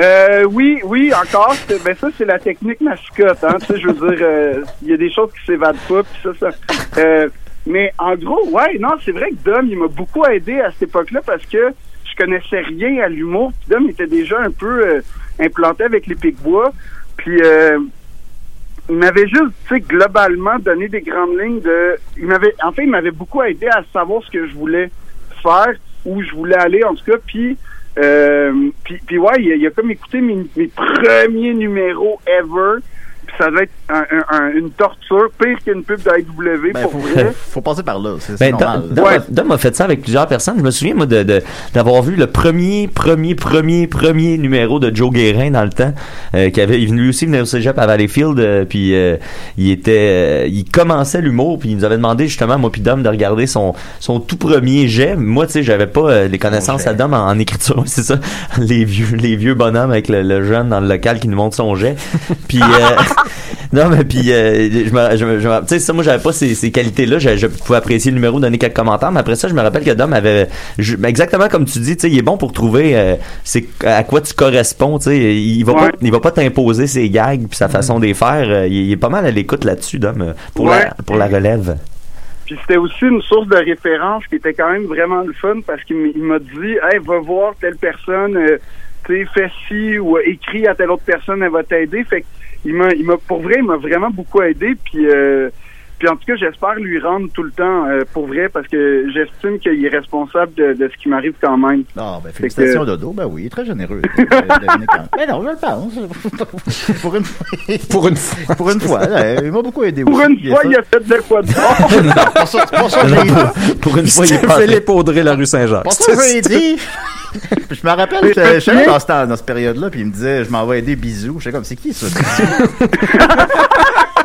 Euh, oui, oui, encore. c'est- Ben ça, c'est la technique mascotte. Hein, tu sais, je veux dire, euh, il y a des choses qui s'évadent pas, puis ça, ça. euh, mais en gros, ouais, non, c'est vrai que Dom, il m'a beaucoup aidé à cette époque-là parce que je connaissais rien à l'humour. Puis Dom était déjà un peu euh, implanté avec les Picbois. Puis euh, il m'avait juste, tu sais, globalement donné des grandes lignes de. Il m'avait, en fait, il m'avait beaucoup aidé à savoir ce que je voulais faire, où je voulais aller, en tout cas. Puis, euh, puis, puis ouais, il a, a comme écouté mes premiers numéros ever. Puis ça devait être un- un- un- une torture, pire qu'une pub de AEW, Ben, pour faut, vrai. faut passer par là, c'est Ben, normal. Dom, Dom Ouais. a- Dom a fait ça avec plusieurs personnes. Je me souviens, moi, de, de- d'avoir vu le premier, premier, premier, premier numéro de Joe Guérin dans le temps, euh, qui avait, il lui aussi venait au cégep à Valleyfield, euh, puis euh, il était, euh, il commençait l'humour, puis il nous avait demandé justement, moi puis Dom, de regarder son, son tout premier jet. Moi, tu sais, j'avais pas euh, les connaissances à Dom en, en écriture, c'est ça. Les vieux, les vieux bonhommes avec le, le jeune dans le local qui nous montre son jet. Puis, euh, non, mais puis, euh, je me, je je tu sais, ça, moi, j'avais pas ces, ces qualités-là. Je, je pouvais apprécier le numéro, donner quelques commentaires, mais après ça, je me rappelle que Dom avait, exactement comme tu dis, tu sais, il est bon pour trouver, euh, c'est à quoi tu corresponds, tu sais. Il va Ouais. pas, il va pas t'imposer ses gags puis sa façon de les faire. Euh, Il, il est pas mal à l'écoute là-dessus, Dom, pour Ouais. la, pour la relève. Puis c'était aussi une source de référence qui était quand même vraiment le fun parce qu'il m'a dit Hey, va voir telle personne, euh, fais ci ou écris à telle autre personne, elle va t'aider. Fait il m'a pour vrai, il m'a vraiment beaucoup aidé. Puis euh, puis en tout cas, j'espère lui rendre tout le temps euh, pour vrai parce que j'estime qu'il est responsable de, de ce qui m'arrive quand même. Ah, ben, félicitations, Dodo. Ben oui, très généreux. Euh. Ben non, je le pense. Pour une fois. Pour une fois. Pour une fois. euh, Il m'a beaucoup aidé Pour aussi. une fois, il a fait de quoi de bon. Pour ça, pour ça, une fois, il est pas. Philippe Audrey, la rue Saint-Jacques. Pour ça, dit. Puis je me rappelle, Mais je me dans, ce- dans cette période-là, puis il me disait, je m'en vais aider bisous. J'étais comme, c'est qui ça?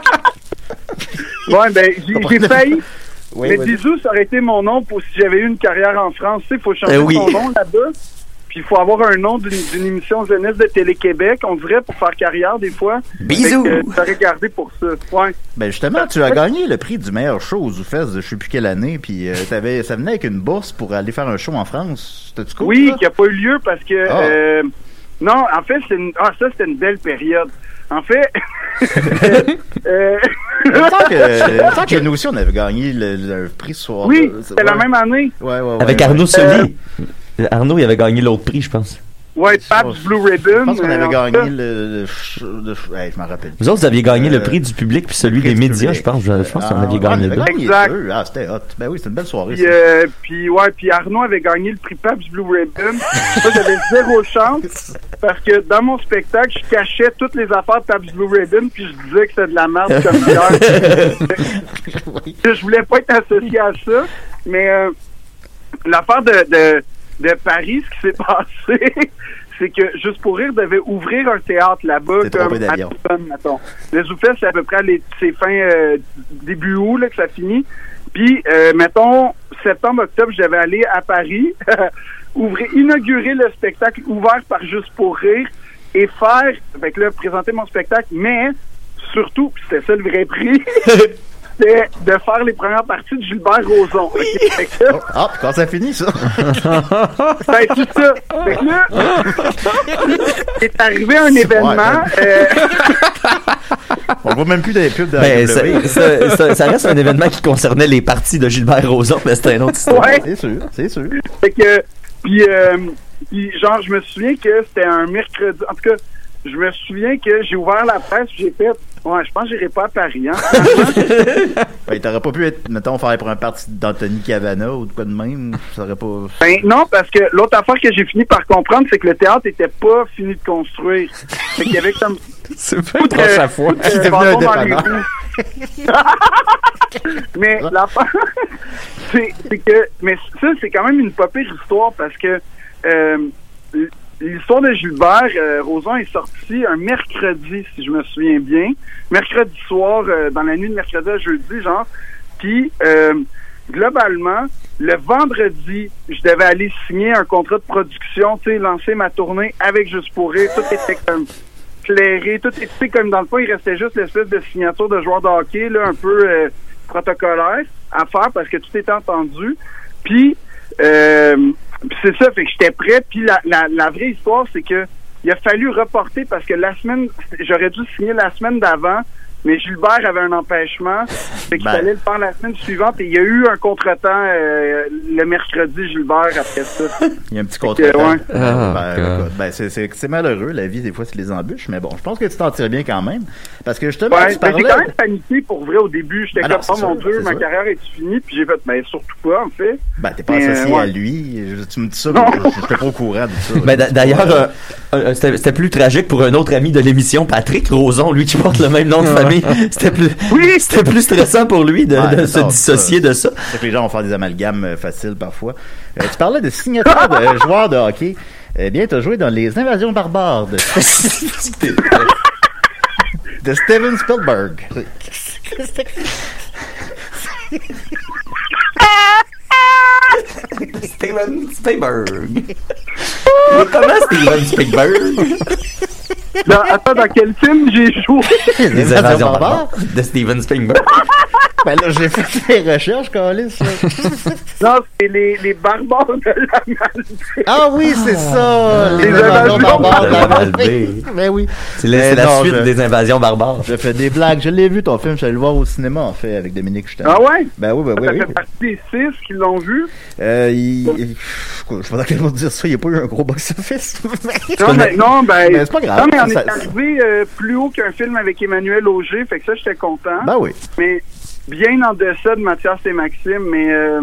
ouais, ben j'ai failli. Oui, mais. Bisous, ça aurait été mon nom pour si j'avais eu une carrière en France. Tu sais, il faut changer oui. son nom là-bas. Puis il faut avoir un nom d'une émission jeunesse de Télé-Québec, on dirait, pour faire carrière des fois. Bisous. Que, euh, J'aurais gardé pour ça. Ouais. Ben justement, tu as gagné le prix du meilleur show aux Zoufès de je sais plus quelle année, puis euh, ça venait avec une bourse pour aller faire un show en France. C'était-tu cool? oui, qui n'a pas eu lieu parce que... Ah. euh, non, en fait, c'est une... Ah, ça, c'était une belle période. En fait... euh, que, semble que nous aussi, on avait gagné le, le prix ce soir. oui, c'était la même année. Ouais, ouais, ouais, Avec ouais. Arnaud Soli. Arnaud, il avait gagné l'autre prix, je pense. Ouais, Pabst Blue Ribbon. Je pense qu'on euh, avait gagné le... je m'en rappelle. Vous autres, vous aviez gagné Euh, le prix du public puis celui des médias, public. je pense. Je, je pense qu'on Ah, avait gagné le Exact. Ah, c'était hot. Ben oui, c'était une belle soirée. Puis, ça. euh, puis, ouais, puis Arnaud avait gagné le prix Pabst Blue Ribbon. Moi, j'avais zéro chance parce que dans mon spectacle, je cachais toutes les affaires de Pabst Blue Ribbon puis je disais que c'était de la merde comme bière. je voulais pas être associé à ça, mais euh, l'affaire de, de, Paris, ce qui s'est passé, c'est que Juste pour rire devait ouvrir un théâtre là-bas comme à l'automne, mettons. Le Zoufest, c'est à peu près les, c'est fin euh, début août là, que ça finit. Puis, euh, mettons, septembre-octobre, j'avais allé à Paris, ouvrir, inaugurer le spectacle ouvert par Juste pour rire et faire, fait que là, présenter mon spectacle, mais surtout, puis c'était ça le vrai prix, c'était de faire les premières parties de Gilbert Rozon. Ok, fait que là, Ah, puis quand ça finit, ça? ben, c'est ça. Fait que là, est arrivé un événement. euh, On voit même plus des pubs de Ben, ça, AEW. ça- ça- ça reste un événement qui concernait les parties de Gilbert Rozon, mais c'était une autre histoire. Ouais. C'est sûr, c'est sûr. Fait que, puis, euh, puis genre, je me souviens que c'était un mercredi. En tout cas, je me souviens que j'ai ouvert la presse, j'ai fait, ouais, je pense que j'irai pas à Paris, hein. Ben, t'aurais pas pu être, mettons, faire pour un parti d'Anthony Cavana ou de quoi de même. Ça aurait pas. Ben non, parce que l'autre affaire que j'ai fini par comprendre, c'est que le théâtre était pas fini de construire. Fait qu'il y avait comme C'est pas une proche à fois. euh, dépanneur. roues. mais l'affaire, c'est c'est que, mais ça, c'est quand même une pas pire histoire parce que euh, l'histoire de Gilbert euh, Rozon est sortie un mercredi, si je me souviens bien. Mercredi soir, euh, dans la nuit de mercredi à jeudi, genre. Puis, euh, globalement, le vendredi, je devais aller signer un contrat de production, tu sais, lancer ma tournée avec Juste pour. Tout était comme clairé, tout était comme dans le fond, il restait juste l'espèce de signature de joueur de hockey, là, un peu euh, protocolaire à faire parce que tout était entendu. Puis, euh, c'est ça, fait que j'étais prêt. Puis la, la, vraie histoire, c'est que il a fallu reporter parce que la semaine, j'aurais dû signer la semaine d'avant, mais Gilbert avait un empêchement. Fait qu'il Ben. fallait le faire la semaine suivante et il y a eu un contretemps euh, le mercredi, Gilbert, après ça. Il y a un petit que, contre ouais. Ah, ben, écoute, ben, c'est, c'est, c'est malheureux, la vie, des fois, c'est les embûches, mais bon, je pense que tu t'en tires bien quand même. Parce que justement, Ouais, tu ben, j'ai parlais. quand même paniqué pour vrai au début. J'étais Ah comme, oh mon Dieu, ma sûr. carrière est finie. Puis j'ai fait, ben surtout pas, en fait? Ben, t'es pas Mais, associé euh, à lui. Je- tu me dis ça, mais je je suis pas au courant de ça. Ben, d'a- d'ailleurs, euh, c'était plus tragique pour un autre ami de l'émission, Patrick Roson, lui qui porte le même nom de famille. C'était plus, c'était plus stressant pour lui de, Ouais, de c'est se dissocier ça. de ça. C'est que les gens vont faire des amalgames euh, faciles parfois. Euh, tu parlais de signatures de euh, joueurs de hockey. Eh bien, tu as joué dans Les Invasions barbares de, de Steven Spielberg. Steven Spielberg. Mais comment Steven Spielberg? Dans- attends, dans quel film j'ai joué? Les invasions barbares de Steven Spielberg. Ben là, j'ai fait mes recherches, Calis. non, c'est les, les barbares de la Malbaie. Ah oui, c'est ça! Les, Les Invasions barbares de la. Malbaie. Ben oui. C'est la, non, suite je- des invasions barbares. Je fais des blagues. Je l'ai vu, ton film. Je suis allé le voir au cinéma, en fait, avec Dominique Chutin. Ah ouais? Ben oui, ben oui, Ça oui. fait partie des six qui l'ont vu? Euh, il... il- Je sais pas dans quel mot dire ça. Il n'y a pas eu un gros box-office. Non, mais, non, ben, Mais c'est pas grave. non, mais on Ça- est arrivé euh, plus haut qu'un film avec Emmanuel Auger, fait que ça, j'étais content. Ben oui. Mais bien en deçà de Mathias et Maxime, mais euh,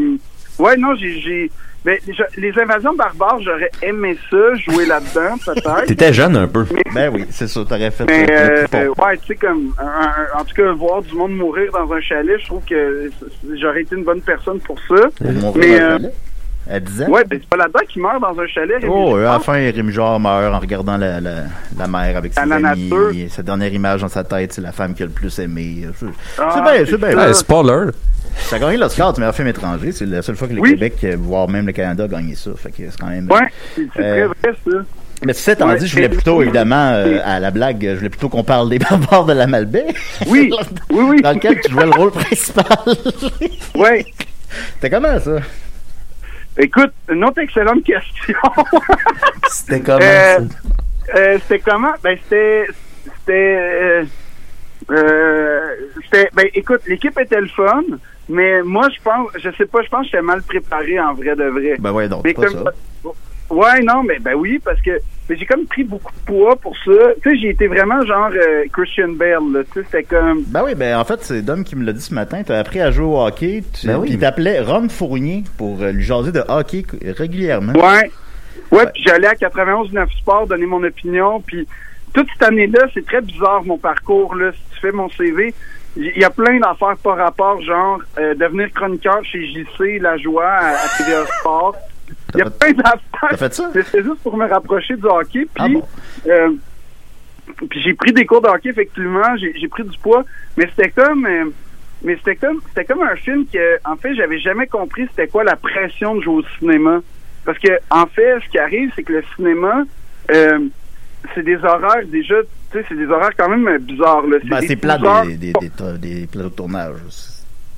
ouais, non, j'ai, j'ai ben, je- les invasions barbares, j'aurais aimé ça, jouer là-dedans, peut-être. T'étais jeune un peu. Ben oui, c'est ça. T'aurais fait Mais euh, euh, euh, ouais, tu sais comme un- un- en tout cas voir du monde mourir dans un chalet, je trouve que j'aurais été une bonne personne pour ça. Mourir mais, dans le euh, chalet. À 10 ans? Ouais, ben c'est pas là-dedans qu'il meurt dans un chalet. Rémi, Oh, euh, à la fin, Rémi Genre meurt en regardant la, la, la mer avec ses la amis. nature. Sa dernière image dans sa tête, c'est la femme qu'il a le plus aimé. C'est Ah, c'est bien, c'est bien. Ouais, spoiler. Ça a gagné l'Oscar du meilleur film étranger. C'est la seule fois que le Oui. Québec, euh, voire même le Canada, a gagné ça. Fait que c'est quand même... Ouais, c'est c'est Euh, très vrai ça. Mais c'est étant Ouais, dit, je voulais mais- plutôt, évidemment, euh, à la blague, je voulais plutôt qu'on parle des barbares de la Malbaie. Oui, oui, oui. Dans lequel tu jouais le rôle principal. Ouais. C'était comment, ça? Écoute, une autre excellente question. C'était comment Euh? Euh, c'était comment? Ben, c'était. C'était. Euh, euh, c'était. Ben, écoute, l'équipe était le fun, mais moi, je pense. Je sais pas, je pense que j'étais mal préparé en vrai de vrai. Ben ouais, donc, mais pas comme- ça. Ouais, non, mais ben oui, parce que mais j'ai comme pris beaucoup de poids pour ça. Tu sais, j'ai été vraiment genre euh, Christian Bale, là. Tu sais, c'était comme. Ben oui, ben en fait, c'est Dom qui me l'a dit ce matin. T'as appris à jouer au hockey. Tu, Ben oui. T'appelait Ron Fournier pour euh, lui jaser de hockey régulièrement. Ouais. Ouais, puis j'allais à 91-9 Sport donner mon opinion. Puis toute cette année-là, c'est très bizarre mon parcours. Là. Si tu fais mon CV, il y a plein d'affaires par rapport, genre euh, devenir chroniqueur chez JC, la joie à, à TVA Sport. Il y a plein d'affaires. fait ça? C'est juste pour me rapprocher du hockey. Puis Ah bon? euh, puis j'ai pris des cours de hockey, effectivement. J'ai pris du poids. Mais c'était comme... euh, mais c'était comme c'était comme un film que en fait j'avais jamais compris c'était quoi la pression de jouer au cinéma parce que en fait ce qui arrive c'est que le cinéma euh, c'est des horaires déjà tu sais c'est des horaires quand même bizarres là Ben des c'est plat 12 heures- des, des, des, plateaux de tournage.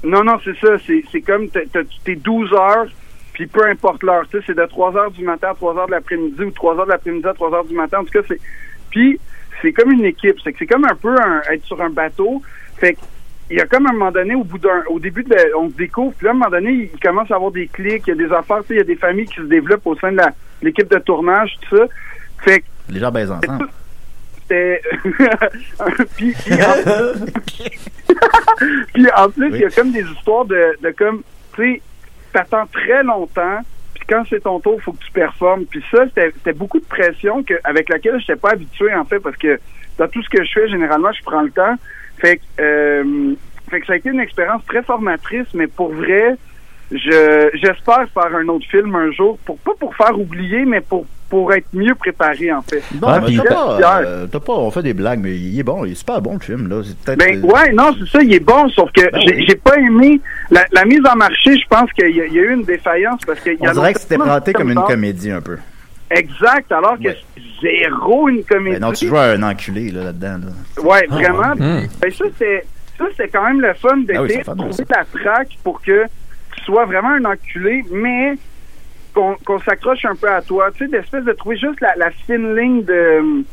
non non c'est ça c'est comme t'es 12 heures puis peu importe l'heure tu sais c'est de 3 heures du matin à 3 heures de l'après-midi ou 3 heures de l'après-midi à 3 heures du matin en tout cas c'est puis c'est comme une équipe. C'est que c'est comme un peu un- être sur un bateau. Fait que il y a comme un moment donné, au bout d'un, au début, de, on se découvre, puis là, à un moment donné, il, commence à avoir des clics, il y a des affaires, tu sais, il y a des familles qui se développent au sein de l'équipe de tournage, tout ça. Fait que Les gens baisent ensemble. c'était... puis, puis, en... puis en plus, il y a comme des histoires de, de comme, tu sais, t'attends très longtemps, puis quand c'est ton tour, faut que tu performes. Puis ça, c'était c'était beaucoup de pression que, avec laquelle je n'étais pas habitué, en fait, parce que dans tout ce que je fais, généralement, je prends le temps. Fait que, euh, fait que ça a été une expérience très formatrice, mais pour vrai, je j'espère faire un autre film un jour, pour pas pour faire oublier, mais pour pour être mieux préparé, en fait. Bon, Ah, ben, t'as pas, euh, t'as pas, on fait des blagues, mais il est bon, il est super bon le film, là. C'est peut-être. Ben euh, ouais, non, c'est ça, il est bon, sauf que Ben j'ai oui. pas aimé la, la mise en marché. Je pense qu'il y, a il y a eu une défaillance parce qu'il y On a dirait que c'était présenté comme une comédie un peu. Exact, alors que Ouais. c'est zéro une comédie. Ben non, tu joues à un enculé là, là-dedans. Là. Ouais, vraiment. Hmm. Ben, ça, c'est quand même le fun Ah oui, d'essayer de trouver ça. la traque pour que sois vraiment un enculé, mais qu'on qu'on s'accroche un peu à toi. Tu sais, d'espèce de trouver juste la, fine ligne de,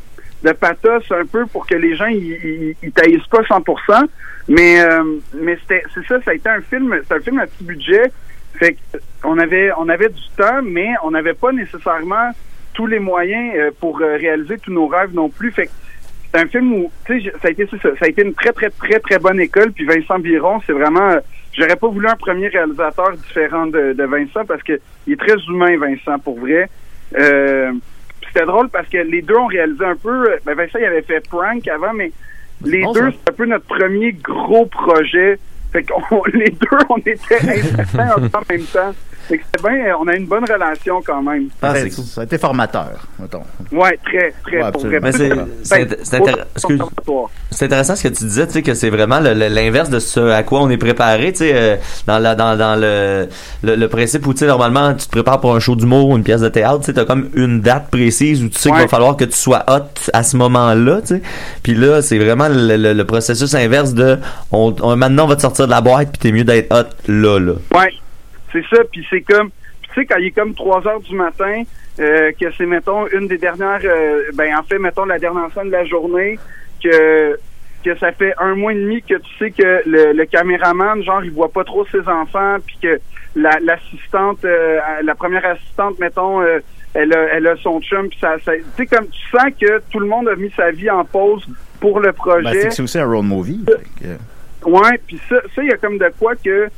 de pathos un peu pour que les gens ils, taillissent pas 100%. Mais euh, c'est ça, ça a été un film, c'est un film à petit budget. Fait que on avait on avait du temps, mais on n'avait pas nécessairement tous les moyens euh, pour euh, réaliser tous nos rêves non plus. Fait que c'est un film où, tu sais, ça a été ça, ça a été une très très très très bonne école. Puis Vincent Biron, c'est vraiment, euh, j'aurais pas voulu un premier réalisateur différent de, de Vincent parce que il est très humain, Vincent, pour vrai. Euh, c'était drôle parce que les deux ont réalisé un peu. euh, Ben Vincent, il avait fait Prank avant, mais les bon, deux, c'est un peu notre premier gros projet. Fait qu'on les deux, on était intéressants en même temps. C'était bien, on a une bonne relation quand même. Ah, c'est cool. Ça a été formateur, mettons. Ouais, très, très, Ouais, pour vrai. absolument. Mais c'est- Ben, c'est- intér- intéressant ce que tu disais, tu sais, que c'est vraiment le- le- l'inverse de ce à quoi on est préparé, tu sais, euh, dans, la, dans, dans le, le, le principe où, tu sais, normalement, tu te prépares pour un show d'humour ou une pièce de théâtre, tu sais, t'as comme une date précise où tu sais qu'il va falloir que tu sois hot à ce moment-là, tu sais. Puis là, c'est vraiment le, le- le processus inverse de, on, on- maintenant, on va te sortir de la boîte, puis t'es mieux d'être hot là, là. Ouais, c'est ça. Puis c'est comme, tu sais, quand il est comme 3 heures du matin, euh, que c'est, mettons, une des dernières, euh, ben en fait, mettons, la dernière scène de la journée, que que ça fait un mois et demi que tu sais que le, le caméraman, genre, il voit pas trop ses enfants, puis que la- l'assistante, euh, la première assistante, mettons, euh, elle, a, elle a son chum, puis ça, ça tu sais, comme tu sens que tout le monde a mis sa vie en pause pour le Ben, projet. c'est que c'est aussi un road movie. que- Ouais, puis ça, ça, il y a comme de quoi que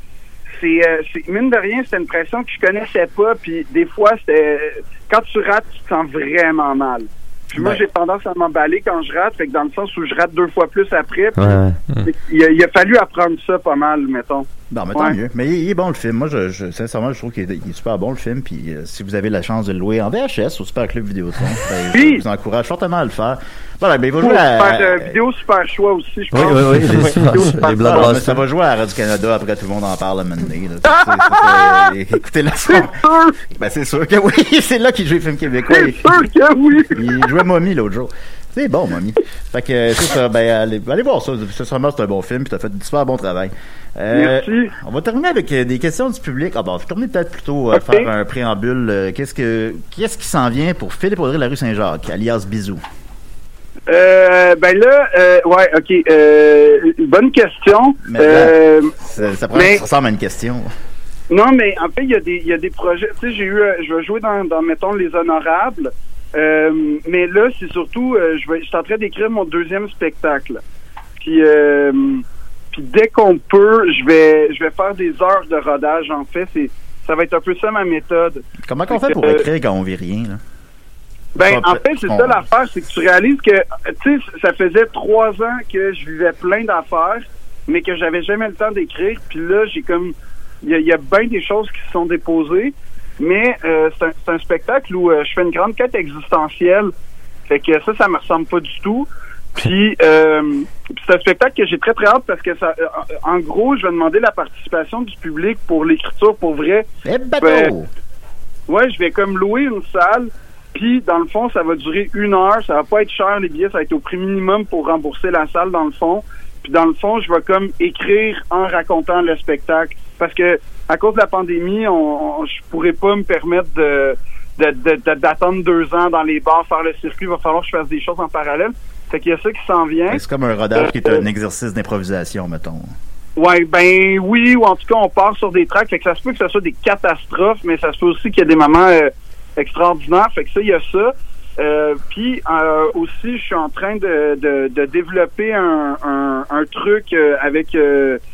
c'est, euh, c'est mine de rien, c'était une pression que je connaissais pas, puis des fois, c'était quand tu rates, tu te sens vraiment mal. Puis moi, Ben. j'ai tendance à m'emballer quand je rate, fait que dans le sens où je rate deux fois plus après, puis Ouais. il, a, il a fallu apprendre ça pas mal, mettons. Non, mais tant Ouais. mieux. Mais il, il est bon le film. Moi, je, je- sincèrement, je trouve qu'il est, super bon le film. Puis euh, si vous avez la chance de le louer en VHS au Super Club Vidéotron, ben, je vous encourage fortement à le faire. Voilà, ben il va jouer à. faire euh, vidéo super choix aussi, je Oui, pense. oui, oui, super- les Ah, mais ça va jouer à Radio-Canada après tout le monde en parle à là. Fait- écoutez la son. Ben, c'est sûr que oui, c'est là qu'il joue les films québécois. C'est sûr que oui! Il jouait Mommy l'autre jour. C'est bon, Mommy. Fait que, euh, c'est ça, ben, allez, allez voir ça. Sincèrement, c'est un bon film, puis t'as fait du super bon travail. Euh, Merci. On va terminer avec euh, des questions du public. Ah bon, on va terminer peut-être plutôt euh, Ok. faire un préambule. Euh, qu'est-ce que, qu'est-ce qui s'en vient pour Philippe Audrey de la rue Saint-Jacques, alias Bisou? Euh, ben là, euh, ouais, ok. Euh, bonne question. Mais Euh, Ça, ça, prend- Mais- ça ressemble à une question. Non, mais en fait, il y a des, il y a des projets. Tu sais, j'ai eu, euh, je vais jouer dans, dans mettons, les honorables. Euh, mais là, c'est surtout, euh, je vais, je suis en train d'écrire mon deuxième spectacle. Puis, euh, puis dès qu'on peut, je vais, je vais faire des heures de rodage. En fait, c'est, ça va être un peu ça ma méthode. Comment qu'on Fait pour écrire quand on vit rien, là? Ben, en fait- c'est ça l'affaire, c'est que tu réalises que, tu sais, ça faisait trois ans que je vivais plein d'affaires, mais que j'avais jamais le temps d'écrire. Puis là, j'ai comme, il y a, il y a bien des choses qui se sont déposées, mais euh, c'est un, spectacle où euh, je fais une grande quête existentielle. Fait que ça, ça me ressemble pas du tout. Puis, euh, puis c'est un spectacle que j'ai très très hâte parce que ça, euh, en gros, je vais demander la participation du public pour l'écriture pour vrai. Eh, bateau! Ben, Ouais, je vais comme louer une salle, puis dans le fond, ça va durer une heure, ça va pas être cher les billets, ça va être au prix minimum pour rembourser la salle dans le fond. Puis dans le fond, je vais comme écrire en racontant le spectacle, parce que à cause de la pandémie, on, on- je pourrais pas me permettre de de- de- de- d'attendre deux ans dans les bars, faire le circuit, il va falloir que je fasse des choses en parallèle. Fait qu'il y a ça qui s'en vient. C'est comme un rodage qui est un exercice d'improvisation, mettons. Ouais, ben oui, ou en tout cas, on part sur des tracks. Fait que ça se peut que ce soit des catastrophes, mais ça se peut aussi qu'il y ait des moments euh, extraordinaires. Fait que ça, il y a ça. Euh, puis euh, aussi, je suis en train de, de, de développer un, un, un truc euh, avec,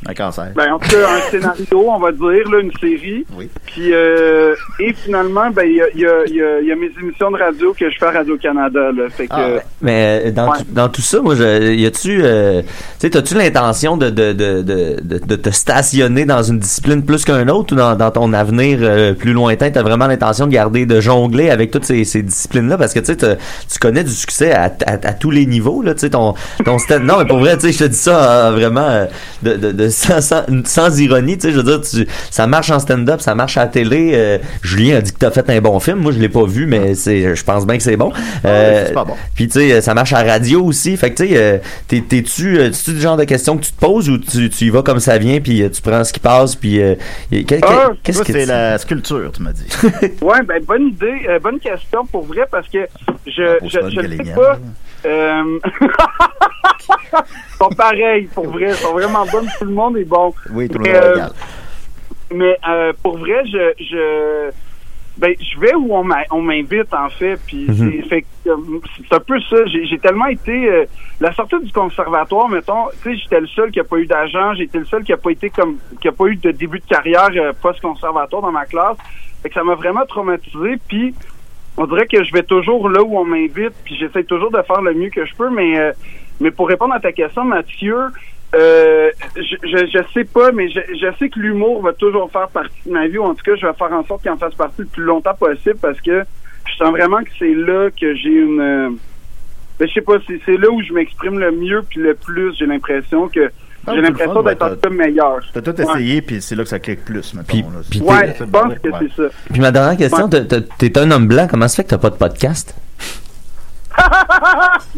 Un cancer. ben, en tout cas, un scénario, on va dire, là, une série. Oui. Puis, euh, et finalement, ben, il y a, y, y, y mes émissions de radio que je fais à Radio-Canada, là. Fait que, Ah, ouais. Mais dans, Ouais. dans tout ça, moi, je, y a-tu, tu t'as-tu l'intention de, de, te stationner dans une discipline plus qu'un autre ou dans, dans ton avenir plus lointain, t'as vraiment l'intention de garder, de jongler avec toutes ces, ces disciplines-là? Parce que tu tu connais du succès à, à, à tous les niveaux, là, tu sais, ton, ton stand, non, mais pour vrai, tu sais, je te dis ça euh, vraiment euh, de, de, de sans, sans, sans ironie, tu sais, je veux dire, tu, ça marche en stand-up, ça marche à la télé. euh, Julien a dit que t'as fait un bon film, moi je l'ai pas vu, mais c'est, je pense bien que c'est bon. Euh, c'est pas bon. puis tu sais, ça marche à la radio aussi. Fait que tu sais, euh, t'es, t'es-tu, euh, tu le genre de questions que tu te poses ou tu, tu y vas comme ça vient puis tu prends ce qui passe puis euh, Ah, qu'est-ce Toi, que c'est tu- la sculpture, tu m'as dit. Ouais, ben bonne idée, euh, bonne question pour vrai parce que je Pose je, le sais pas. Euh... ils sont pareils pour vrai, ils sont vraiment bonnes, tout le monde est bon. Oui, tout le Mais, monde est euh, égal. Mais euh, pour vrai, je je ben je vais où on m'invite en fait, puis Mhm. c'est fait que, euh, c'est un peu ça. J'ai tellement été euh, la sortie du conservatoire, mettons, tu sais, j'étais le seul qui a pas eu d'agent, j'étais le seul qui a pas été comme qui a pas eu de début de carrière euh, post conservatoire dans ma classe. Fait que ça m'a vraiment traumatisé, puis on dirait que je vais toujours là où on m'invite, puis j'essaie toujours de faire le mieux que je peux, mais euh, mais pour répondre à ta question, Mathieu, euh, je, je, je sais pas, mais je, je sais que l'humour va toujours faire partie de ma vie, ou en tout cas, je vais faire en sorte qu'il en fasse partie le plus longtemps possible parce que je sens vraiment que c'est là que j'ai une. euh, ben, je sais pas, c'est, là où je m'exprime le mieux puis le plus. J'ai l'impression que j'ai l'impression le d'être tout cas meilleur. T'as tout essayé, puis c'est là que ça clique plus, puis Ouais, C'est je bon, pense que ouais. c'est ça. Puis ma dernière question, t'es un homme blanc, comment ça fait que t'as pas de podcast?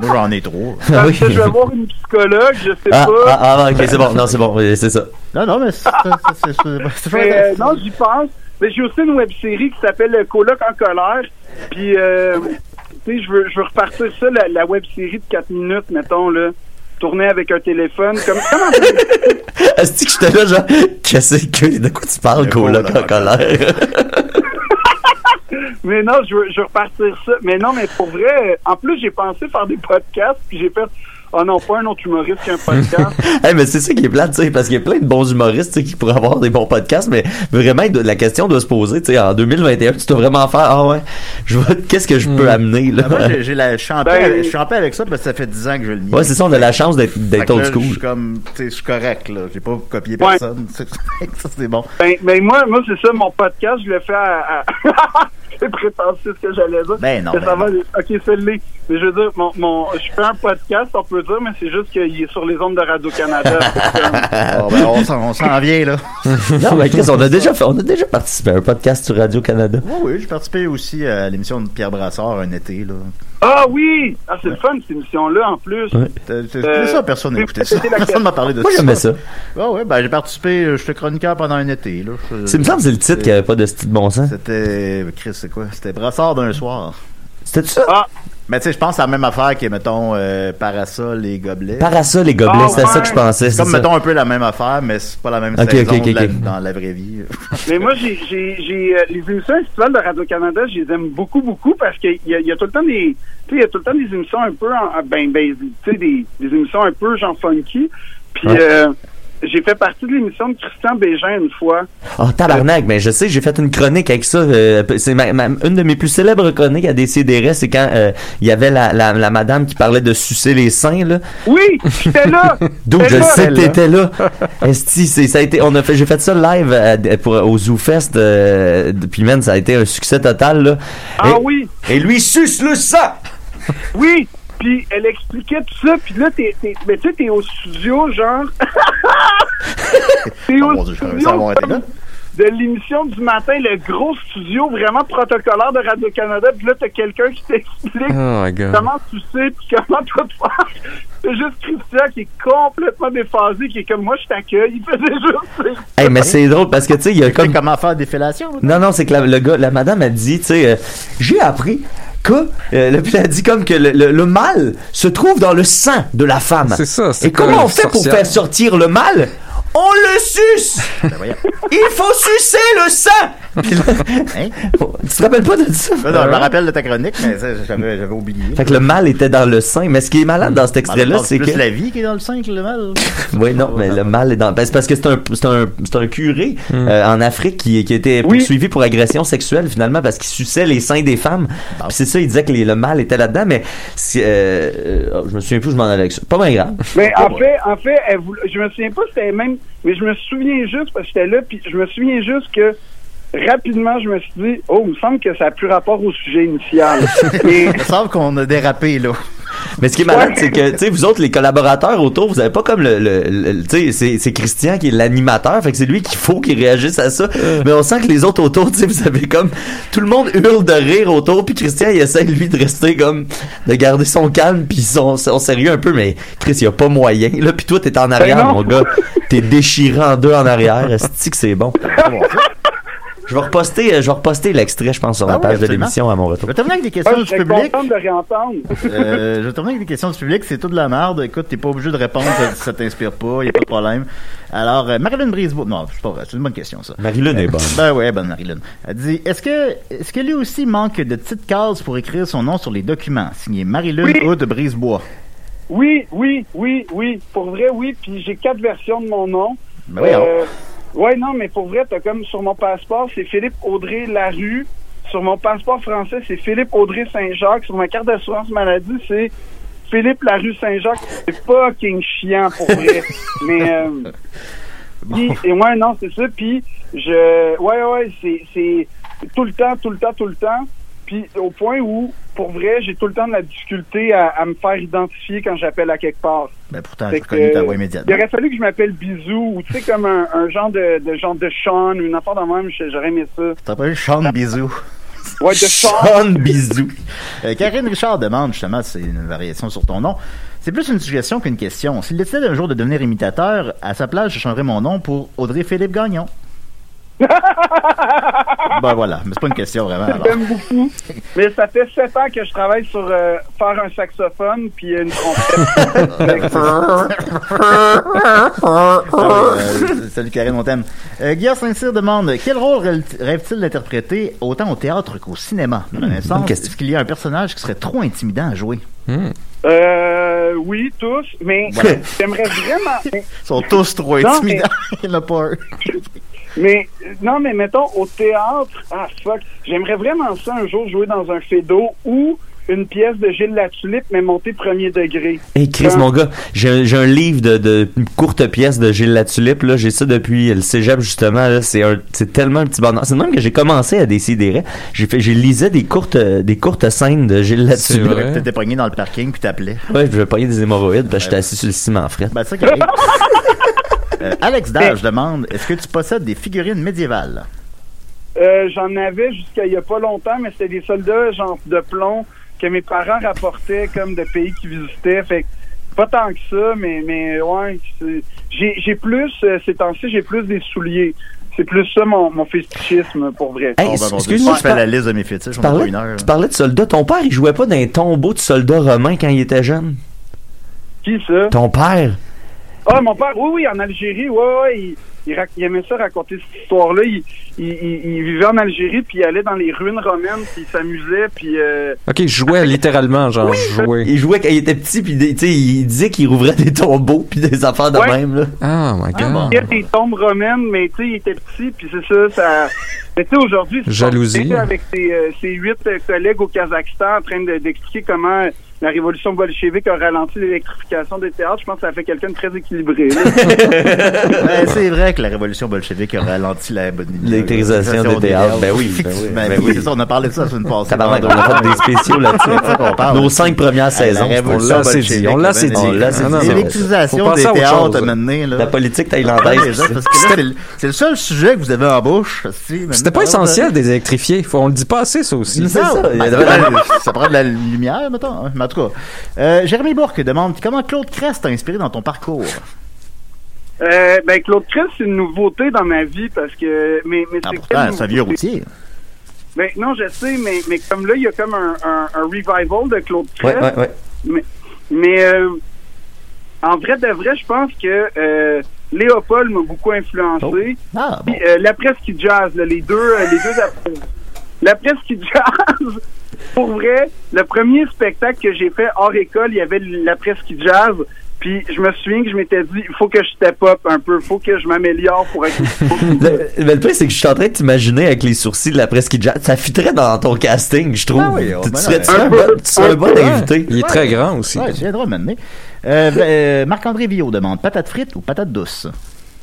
Moi, j'en ai trop. Ah Parce oui. que je vais voir une psychologue, je sais Ah, pas. ah, ah, ok, c'est bon, non, c'est bon, oui, c'est ça. Non, non, mais c'est euh, non, j'y pense. Mais j'ai aussi une web série qui s'appelle euh, Coloc en colère. Puis, euh, tu sais, je veux, je veux repartir ça, la, la web série de 4 minutes, mettons, là. Tourner avec un téléphone. Comme, comment Est-ce que j'étais là, genre, qu'est-ce que, de quoi tu parles, Le coloc coloc en en colère? Mais non, je veux, je veux repartir ça. Mais non, mais pour vrai, en plus, j'ai pensé faire des podcasts, puis j'ai fait, oh non, pas un autre humoriste qu'un podcast. hey, mais c'est ça qui est plate, tu sais, parce qu'il y a plein de bons humoristes, qui pourraient avoir des bons podcasts, mais vraiment, la question doit se poser, tu sais, en 2021, tu dois vraiment faire, ah ouais, je vois, qu'est-ce que je peux amener, là? Ah, Moi, j'ai- la, paix Ben- avec- je suis en paix avec ça parce que ça fait 10 ans que je le nie. Ouais, c'est ça, on a la chance d'être, Fait d'être old là, Je school. suis comme, tu sais, je suis correct, là. J'ai pas copié Ouais. personne. ça, c'est bon. ben, ben, moi, moi c'est ça, mon podcast, je le fais à... à... c'est prétentieux ce que j'allais dire. Ben non, Mais ben ça va, non. ok, c'est l'est. Mais je veux dire, mon, mon, je fais un podcast, on peut dire, mais c'est juste qu'il est sur les ondes de Radio-Canada. Comme- Bon, ben, on s'en on s'en vient, là. non, mais Chris, on a déjà fait, on a déjà participé à un podcast sur Radio-Canada. Oui, oui, j'ai participé aussi à l'émission de Pierre Brassard un été, là. Ah oui! Ah, c'est le fun, cette émission-là, en plus. Ouais. C'est Euh, ça, personne n'a écouté ça. Personne m'a parlé de Moi, ça. j'aimais ça. Ah ouais, ben j'ai participé, euh, j'étais chroniqueur pendant un été, là. C'est, il me semble que c'est le titre qui avait pas de style de bon sens. C'était, Chris, c'est quoi? C'était Brassard d'un soir. C'était ça? Ah, Mais tu sais, je pense que c'est la même affaire que, mettons, euh, Parasol et Gobelets. Parasol, les gobelets, Ah, c'était ça que je pensais. C'est comme, ça. mettons, un peu la même affaire, mais c'est pas la même Ok, saison de la- dans la vraie vie. mais moi, j'ai, j'ai, j'ai, euh, les émissions estivales de Radio-Canada, je les aime beaucoup, beaucoup, parce qu'il y y a tout le temps des, tu sais, il y a tout le temps des émissions un peu, en, ben, ben, tu sais, des, des émissions un peu genre funky. Puis, Ouais. euh, j'ai fait partie de l'émission de Christian Bégin une fois. Oh, tabarnak, mais je sais, j'ai fait une chronique avec ça. euh, c'est ma- ma- une de mes plus célèbres chroniques à DCDR, c'est quand euh, il y avait la, la, la madame qui parlait de sucer les seins, là. Oui, j'étais là! D'où je là. sais que t'étais là. Esti, c'est, ça a été, on a fait, j'ai fait ça live à- pour, au ZooFest, euh, puis man, ça a été un succès total, là. Ah et, oui! Et lui suce le sang! Oui! Puis elle expliquait tout ça, puis là, t'es, t'es, mais tu sais, t'es au studio, genre. t'es Oh au Dieu, studio de l'émission du matin, le gros studio vraiment protocolaire de Radio-Canada, puis là, t'as quelqu'un qui t'explique Oh comment tu sais, puis comment toi tu faire. C'est juste Christian qui est complètement déphasé, qui est comme moi, je t'accueille. Il faisait juste. Hey, mais c'est drôle parce que, tu sais, il y a comme comment faire des fellations? Non, non, c'est que la, le gars, la madame a dit, tu sais, euh, j'ai appris que, euh, le- dit comme que le, le- le mal se trouve dans le sein de la femme. C'est ça. c'est Et comment on fait pour faire sortir le mal On le suce Ben. Il faut sucer le là- Hein? Tu te rappelles pas de ça? Non, je me rappelle de ta chronique, mais ça, j'avais j'avais oublié. Fait que le mal était dans le sein. Mais ce qui est malade dans cet extrait-là, c'est que... la vie qui est dans le sein que le mal. Oui, non, mais le mal est dans. Ben, c'est parce que c'est un, c'est un, c'est un curé Hmm. euh, en Afrique qui, qui était Oui. poursuivi pour agression sexuelle finalement parce qu'il suçait les seins des femmes. Puis c'est ça, il disait que les- le mal était là-dedans, mais c'est, euh, euh, je me souviens plus, où je m'en allais avec ça. Pas bien grave. Mais en fait, en fait, elle voulait- je me souviens pas c'était même, mais je me souviens juste parce que j'étais là, puis je me souviens juste que rapidement, je me suis dit, oh, il me semble que ça a plus rapport au sujet initial. Mais Il me semble qu'on a dérapé, là. Mais ce qui est malade, c'est que, tu sais, vous autres, les collaborateurs autour, vous avez pas comme le, le, le- tu sais, c'est, c'est Christian qui est l'animateur, fait que c'est lui qu'il faut qu'il réagisse à ça. Mais on sent que les autres autour, tu sais, vous avez comme, tout le monde hurle de rire autour, puis Christian, il essaie, lui, de rester comme, de garder son calme, puis son, son sérieux un peu, mais Chris, il y a pas moyen. Là, puis toi, t'es en arrière, non. mon gars. T'es déchiré en deux en arrière. Est-ce que c'est bon? Je vais reposter, euh, je vais reposter l'extrait, je pense, sur la Ah oui, page de l'émission à mon Je retour. vais terminer avec des questions je du public. de réentendre. Euh, je vais terminer avec des questions du public. C'est tout de la merde. Écoute, t'es pas obligé de répondre. Ça, ça t'inspire pas. Y a pas de problème. Alors, euh, Marilyn Brisebois. Non, c'est pas vrai. C'est une bonne question, ça. Marie-Lune est bonne. Ben ouais, bonne Marilyn. Elle dit Est-ce que, est-ce que lui aussi manque de petites cases pour écrire son nom sur les documents? Signé Marilyn Oui. Hood Brisebois. Oui, oui, oui, oui. Pour vrai, oui. Puis j'ai quatre versions de mon nom. Ben oui, alors. Euh, ouais, non, mais pour vrai, t'as comme sur mon passeport, c'est Philippe Audrey Larue. Sur mon passeport français, c'est Philippe Audrey Saint-Jacques. Sur ma carte d'assurance maladie, c'est Philippe Larue Saint-Jacques. C'est fucking chiant pour vrai. mais euh, et ouais, non, c'est ça. Puis je, ouais, ouais, c'est c'est tout le temps, tout le temps, tout le temps. Puis au point où, pour vrai, j'ai tout le temps de la difficulté à, à me faire identifier quand j'appelle à quelque part. Ben pourtant, j'ai reconnu ta voix Il immédiatement. aurait fallu que je m'appelle Bisou ou tu sais comme un, un genre de, de genre de Sean ou une affaire de même, j'aurais aimé ça. Eu Sean Bisou. Ouais, de Sean. Sean Bisou. Euh, Karine Richard demande justement, c'est une variation sur ton nom. C'est plus une suggestion qu'une question. S'il décidait un jour de devenir imitateur, à sa place, je changerais mon nom pour Audrey Philippe Gagnon. ben voilà, mais c'est pas une question vraiment. J'aime beaucoup. Mais ça fait sept ans que je travaille sur euh, faire un saxophone puis une trompette. Ah oui, euh, salut Karine, on t'aime. Euh, Guillaume Saint-Cyr demande quel rôle rêve- rêve-t-il d'interpréter autant au théâtre qu'au cinéma? Dans question. est-ce qu'il y a un personnage qui serait trop intimidant à jouer? Euh, oui, tous, mais j'aimerais vraiment. Ils sont tous trop Non, intimidants. Il n'y en a pas un. Mais non, mais mettons au théâtre, ah fuck, j'aimerais vraiment ça un jour jouer dans un fédo ou une pièce de Gilles Latulippe mais montée premier degré. Hey Chris, Hein? mon gars, j'ai j'ai un livre de, de courte pièce de Gilles Latulippe, là, j'ai ça depuis le cégep, justement, là, c'est un, c'est tellement un petit bonheur. C'est même que j'ai commencé à décider. J'ai fait, j'ai lisé des courtes, des courtes scènes de Gilles C'est Latulippe. vrai. T'étais pogné dans le parking puis t'appelais. Ouais, je vais payer des hémorroïdes, parce que j'étais assis sur le ciment frais. Ben, c'est ça qui arrive. Euh, Alex Dage demande est-ce que tu possèdes des figurines médiévales? Euh, J'en avais jusqu'à il y a pas longtemps, mais c'était des soldats genre de plomb que mes parents rapportaient comme de pays qu'ils visitaient. Fait que pas tant que ça, mais mais ouais, c'est- j'ai j'ai plus euh, ces temps-ci, j'ai plus des souliers. C'est plus ça mon, mon fétichisme pour vrai. Hey, Oh, ben, bon, excuse-moi, je fais la liste de mes fétiches, tu parlais, une heure. tu parlais de soldats. Ton père, il jouait pas dans un tombeau de soldats romains quand il était jeune? Qui ça? Ton père? Ah, mon père, oui, oui, en Algérie, ouais, ouais, il, il, rac- il aimait ça raconter cette histoire-là. Il, il, il- il vivait en Algérie, puis il allait dans les ruines romaines, puis il s'amusait, puis... Euh, Ok, je jouais littéralement, genre, je jouais. Il jouait quand il était petit, puis des- tu sais, il disait qu'il rouvrait des tombeaux puis des affaires de Ouais. même, là. Oh my god. il y a des tombes romaines, mais tu sais, il était petit, puis c'est ça, ça... Mais tu sais, aujourd'hui... c'est Jalousie. Avec ses, euh, ses huit euh, collègues au Kazakhstan en train de- d'expliquer comment la révolution bolchevique a ralenti l'électrification des théâtres, je pense que ça fait quelqu'un de très équilibré. Ouais, c'est vrai que la révolution bolchevique a ralenti la L'électrisation des théâtres. Ben oui, ben oui, Ben ben oui, c'est ça, on a parlé de ça la semaine passée. Tabarnak, on a fait des spéciaux là-dessus. C'est ça qu'on parle. Nos cinq premières saisons. la on révolution l'a dit. On l'a ben, dit. non, dit. L'électrisation des à autre théâtres chose. à mener, là. La politique thaïlandaise. c'est c'est le seul sujet que vous avez en bouche. C'était pas essentiel des électrifiés. Faut, on le dit pas assez, ça aussi. C'est ça. Il y a vraiment- ça prend de la lumière, mettons. hein. Mais en tout cas, euh, Jérémy Bourque demande comment Claude Crest t'a inspiré dans ton parcours? Euh, ben, Claude Crest, c'est une nouveauté dans ma vie, parce que... Mais, mais Ah, c'est pourtant, c'est un vieux routier. Ben, non, je sais, mais, mais comme là, il y a comme un, un, un revival de Claude Ouais, Crest. ouais, ouais. Mais, mais euh, en vrai de vrai, je pense que euh, Léopold m'a beaucoup influencé. Ah, Puis, euh, l'après-ski jazz, là, les deux, euh, les deux après- l'après-ski jazz. Pour vrai, le premier spectacle que j'ai fait hors école, il y avait l'après-ski jazz. Puis je me souviens que je m'étais dit, il faut que je step up un peu, il faut que je m'améliore pour être. Le, mais le pire, c'est que je suis en train de t'imaginer avec les sourcils de la presque jazz. Ça fitterait dans ton casting, je trouve. Ah oui, oh, tu, ben tu serais, tu serais un bon, tu serais un un bon invité. Il est très grand aussi. Ouais, tu viendras m'amener. Euh, euh, Marc-André Villot demande patate frite ou patate douce?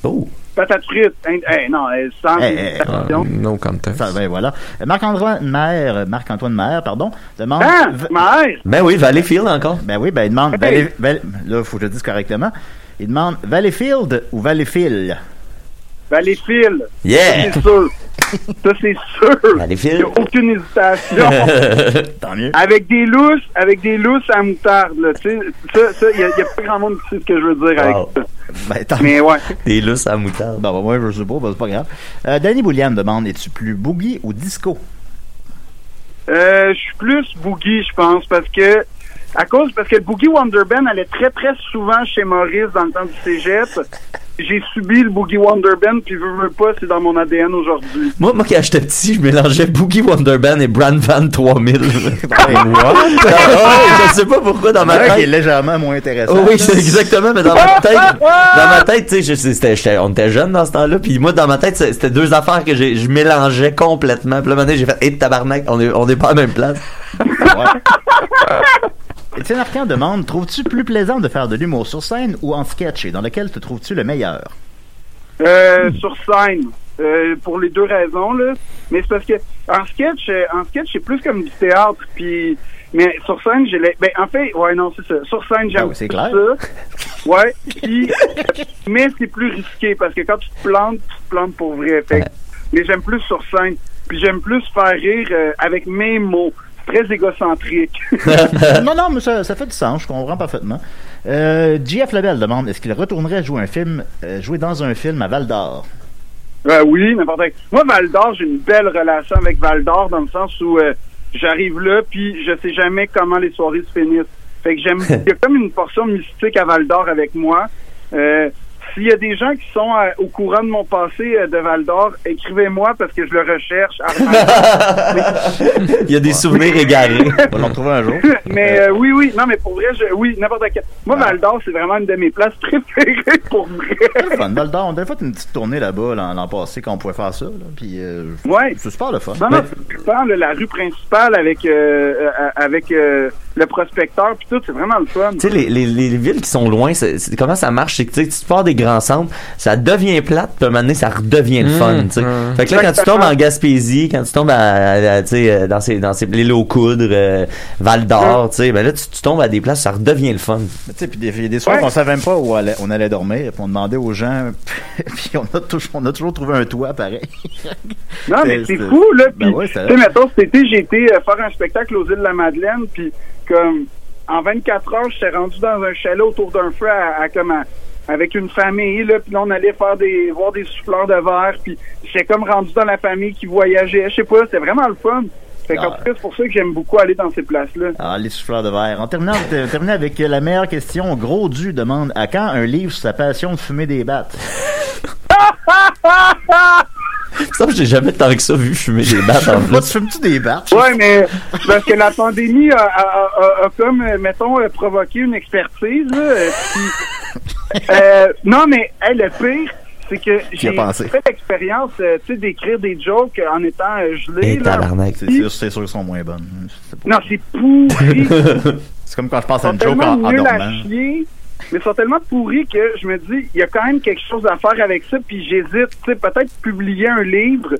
Oh. Patate frite. Hein, hein, non, euh, sans Eh, eh, hésitation. No contest. Ça, ben voilà. Euh, Marc-Antoine Maire, Marc-Antoine Maire, pardon, demande. Ah, mère! Ben oui, Valleyfield encore. Ben oui, ben il demande. Hey. Valley- Valley- là, faut que je le dise correctement. Il demande Valleyfield ou Valleyfield? Valleyfield. Yeah! C'est sûr. Ça, c'est sûr. Il n'y a aucune hésitation. Tant mieux. avec des lousses, avec des lousses à moutarde, là. Tu sais, ça, ça, il n'y a, y a pas grand monde qui sait ce que je veux dire Wow. avec ça. Ben, tant Mais ouais. Des lousses à moutarde. Bon, ben, moi, je sais pas, ben, c'est pas grave. Euh, Danny Boulian demande Es-tu plus boogie ou disco? Euh, je suis plus boogie, je pense, parce que à cause parce que le boogie Wonderband allait très très souvent chez Maurice dans le temps du cégep. J'ai subi le boogie Wonderband, puis veux, veux pas, c'est dans mon ADN aujourd'hui. Moi, moi, quand j'étais petit, je mélangeais Boogie Wonderband et Brand Van 3000. Ben, What? Ah, je sais pas pourquoi dans ma un qui est tête. légèrement moins intéressant. Oh oui, c'est exactement, mais dans ma tête, dans ma tête, tu sais, je- c'était, j'étais- on était jeunes dans ce temps-là, puis moi, dans ma tête, c'était deux affaires que j'ai, je mélangeais complètement. Puis là, maintenant, j'ai fait, hé, tabarnak, on est, on est pas à la même place. Étienne Arcan demande Trouves-tu plus plaisant de faire de l'humour sur scène ou en sketch? Et dans lequel te trouves-tu le meilleur? Euh, sur scène, euh, pour les deux raisons là. Mais c'est parce que en sketch, euh, en sketch, c'est plus comme du théâtre, puis mais sur scène, j'ai les... ben en fait, ouais non c'est ça. Sur scène, j'aime Ah oui, plus clair. ça. Ouais. Puis mais c'est plus risqué parce que quand tu te plantes, tu te plantes pour vrai. Fait mais j'aime plus sur scène. Puis j'aime plus faire rire euh, avec mes mots. Très égocentrique. non, non, mais ça, ça fait du sens, je comprends parfaitement. Euh, JF Lebel demande est-ce qu'il retournerait jouer un film, euh, jouer dans un film à Val d'Or? Euh, oui, n'importe quoi. Moi, Val d'Or, j'ai une belle relation avec Val d'Or dans le sens où euh, j'arrive là, puis je sais jamais comment les soirées se finissent. Fait que j'aime. Il y a comme une portion mystique à Val d'Or avec moi. S'il y a des gens qui sont euh, au courant de mon passé euh, de Val d'Or, écrivez-moi parce que je le recherche. Il y a des souvenirs égarés. On va l'en trouver un jour. mais euh, oui, oui, non, mais pour vrai, je, oui, n'importe quel. Moi, Val d'Or, c'est vraiment une de mes places préférées pour vrai. C'est fun. Val d'Or, on avait fait une petite tournée là-bas l'an l'an passé quand on pouvait faire ça. Là, puis, euh, Ouais. c'est super le fun. Non, non, c'est occupant, là, la rue principale avec euh, euh, avec euh, le prospecteur puis tout, c'est vraiment le fun. Tu sais, les, les, les villes qui sont loin, c'est, c'est- comment ça marche? C'est que tu sais, tu pars des centres, ça devient plate, puis à un moment donné, ça redevient le fun, tu sais. mmh. Fait que là, quand tu tombes en Gaspésie, quand tu tombes à, euh, dans ces, dans ces, l'île aux coudres, euh, Val d'Or, tu sais, ben là, tu, tu tombes à des places, ça redevient le fun. Tu sais, puis des, il y a des soirs Ouais. qu'on savait même pas où allait- on allait dormir, puis on demandait aux gens, puis on a, toujours, on a toujours trouvé un toit pareil. Non, mais c'est fou, là. Ben Puis, ouais, tu sais, mettons, cet été, j'ai été euh, faire un spectacle aux îles de la Madeleine, puis comme, en 24 heures, j'étais rendu dans un chalet autour d'un feu à, à- avec une famille, là, puis là, on allait faire des, voir des souffleurs de verre, puis j'étais comme rendu dans la famille qui voyageait, je sais pas, c'était vraiment le fun. Fait Ah. tout cas, c'est pour ça que j'aime beaucoup aller dans ces places-là. Ah, les souffleurs de verre. En terminant, on termine avec la meilleure question. Gros Du demande à quand un livre sur sa passion de fumer des battes? Ça, j'ai jamais tant que ça vu fumer des battes en tu fumes-tu des battes? Ouais, mais parce que la pandémie a, a- a- a comme, euh, mettons, euh, provoqué une expertise. Là, euh, puis, euh, non, mais hey, le pire, c'est que j'ai pensé? fait l'expérience euh, tu sais, d'écrire des jokes en étant euh, gelé. Et là. tabarnak. C'est sûr, c'est sûr qu'ils sont moins bonnes. Non, c'est pourri. C'est comme quand je pense à une joke en, en dormant. chier, mais ils sont tellement pourris que je me dis, il y a quand même quelque chose à faire avec ça, puis j'hésite, tu sais, peut-être publier un livre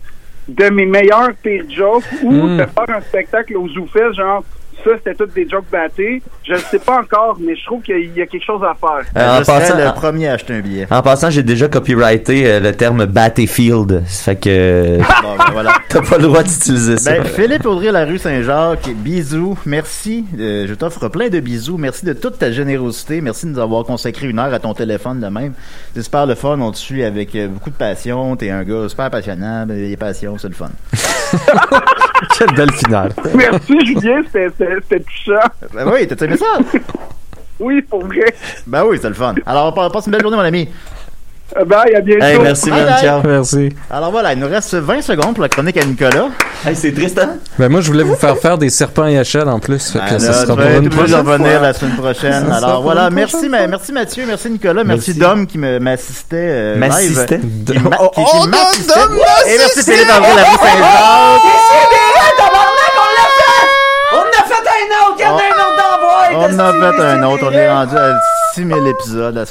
de mes meilleurs pires jokes ou Mm. de faire un spectacle au Zoufest, genre, ça, c'était toutes des jokes battés. Je ne sais pas encore, mais je trouve qu'il y a quelque chose à faire. Euh, en, passant, le en- premier à acheter un billet. en passant, j'ai déjà copyrighté euh, le terme Battlefield. Ça fait que Bon, ben, voilà. t'as pas le droit d'utiliser ça. Ben, Philippe Audrey, la rue Saint-Jacques, bisous, merci. Euh, je t'offre plein de bisous. Merci de toute ta générosité. Merci de nous avoir consacré une heure à ton téléphone de même. C'est super le fun. On te suit avec beaucoup de passion. T'es un gars super passionnant. Ben, Les passions, c'est le fun. Quelle belle finale. Merci, Julien, c'était touchant. Ben oui, t'as aimé ça? Oui, pour vrai. Ben oui, c'est le fun. Alors, pa- passe une belle journée, mon ami. Euh, Bye, à bientôt. Hey, merci, Bye man. bye. Ciao. Merci. Alors voilà, il nous reste 20 secondes pour la chronique à Nicolas. Hey, c'est triste, hein? Ben, moi, je voulais vous faire faire des serpents et échelles en plus. Ben ça sera pour une prochaine revenir fois. la semaine prochaine. Ça Alors voilà, merci, prochaine Mathieu, merci Nicolas, merci, Merci. Dom qui me- m'assistait euh. M'assistait? M'a- Oh, qui- qui oh, m'assistait. Dom, Dom Et merci! Philippe Avril, la rue Saint-Jacques. On a fait un autre! On a fait un autre, on est rendu à 6000 épisodes la semaine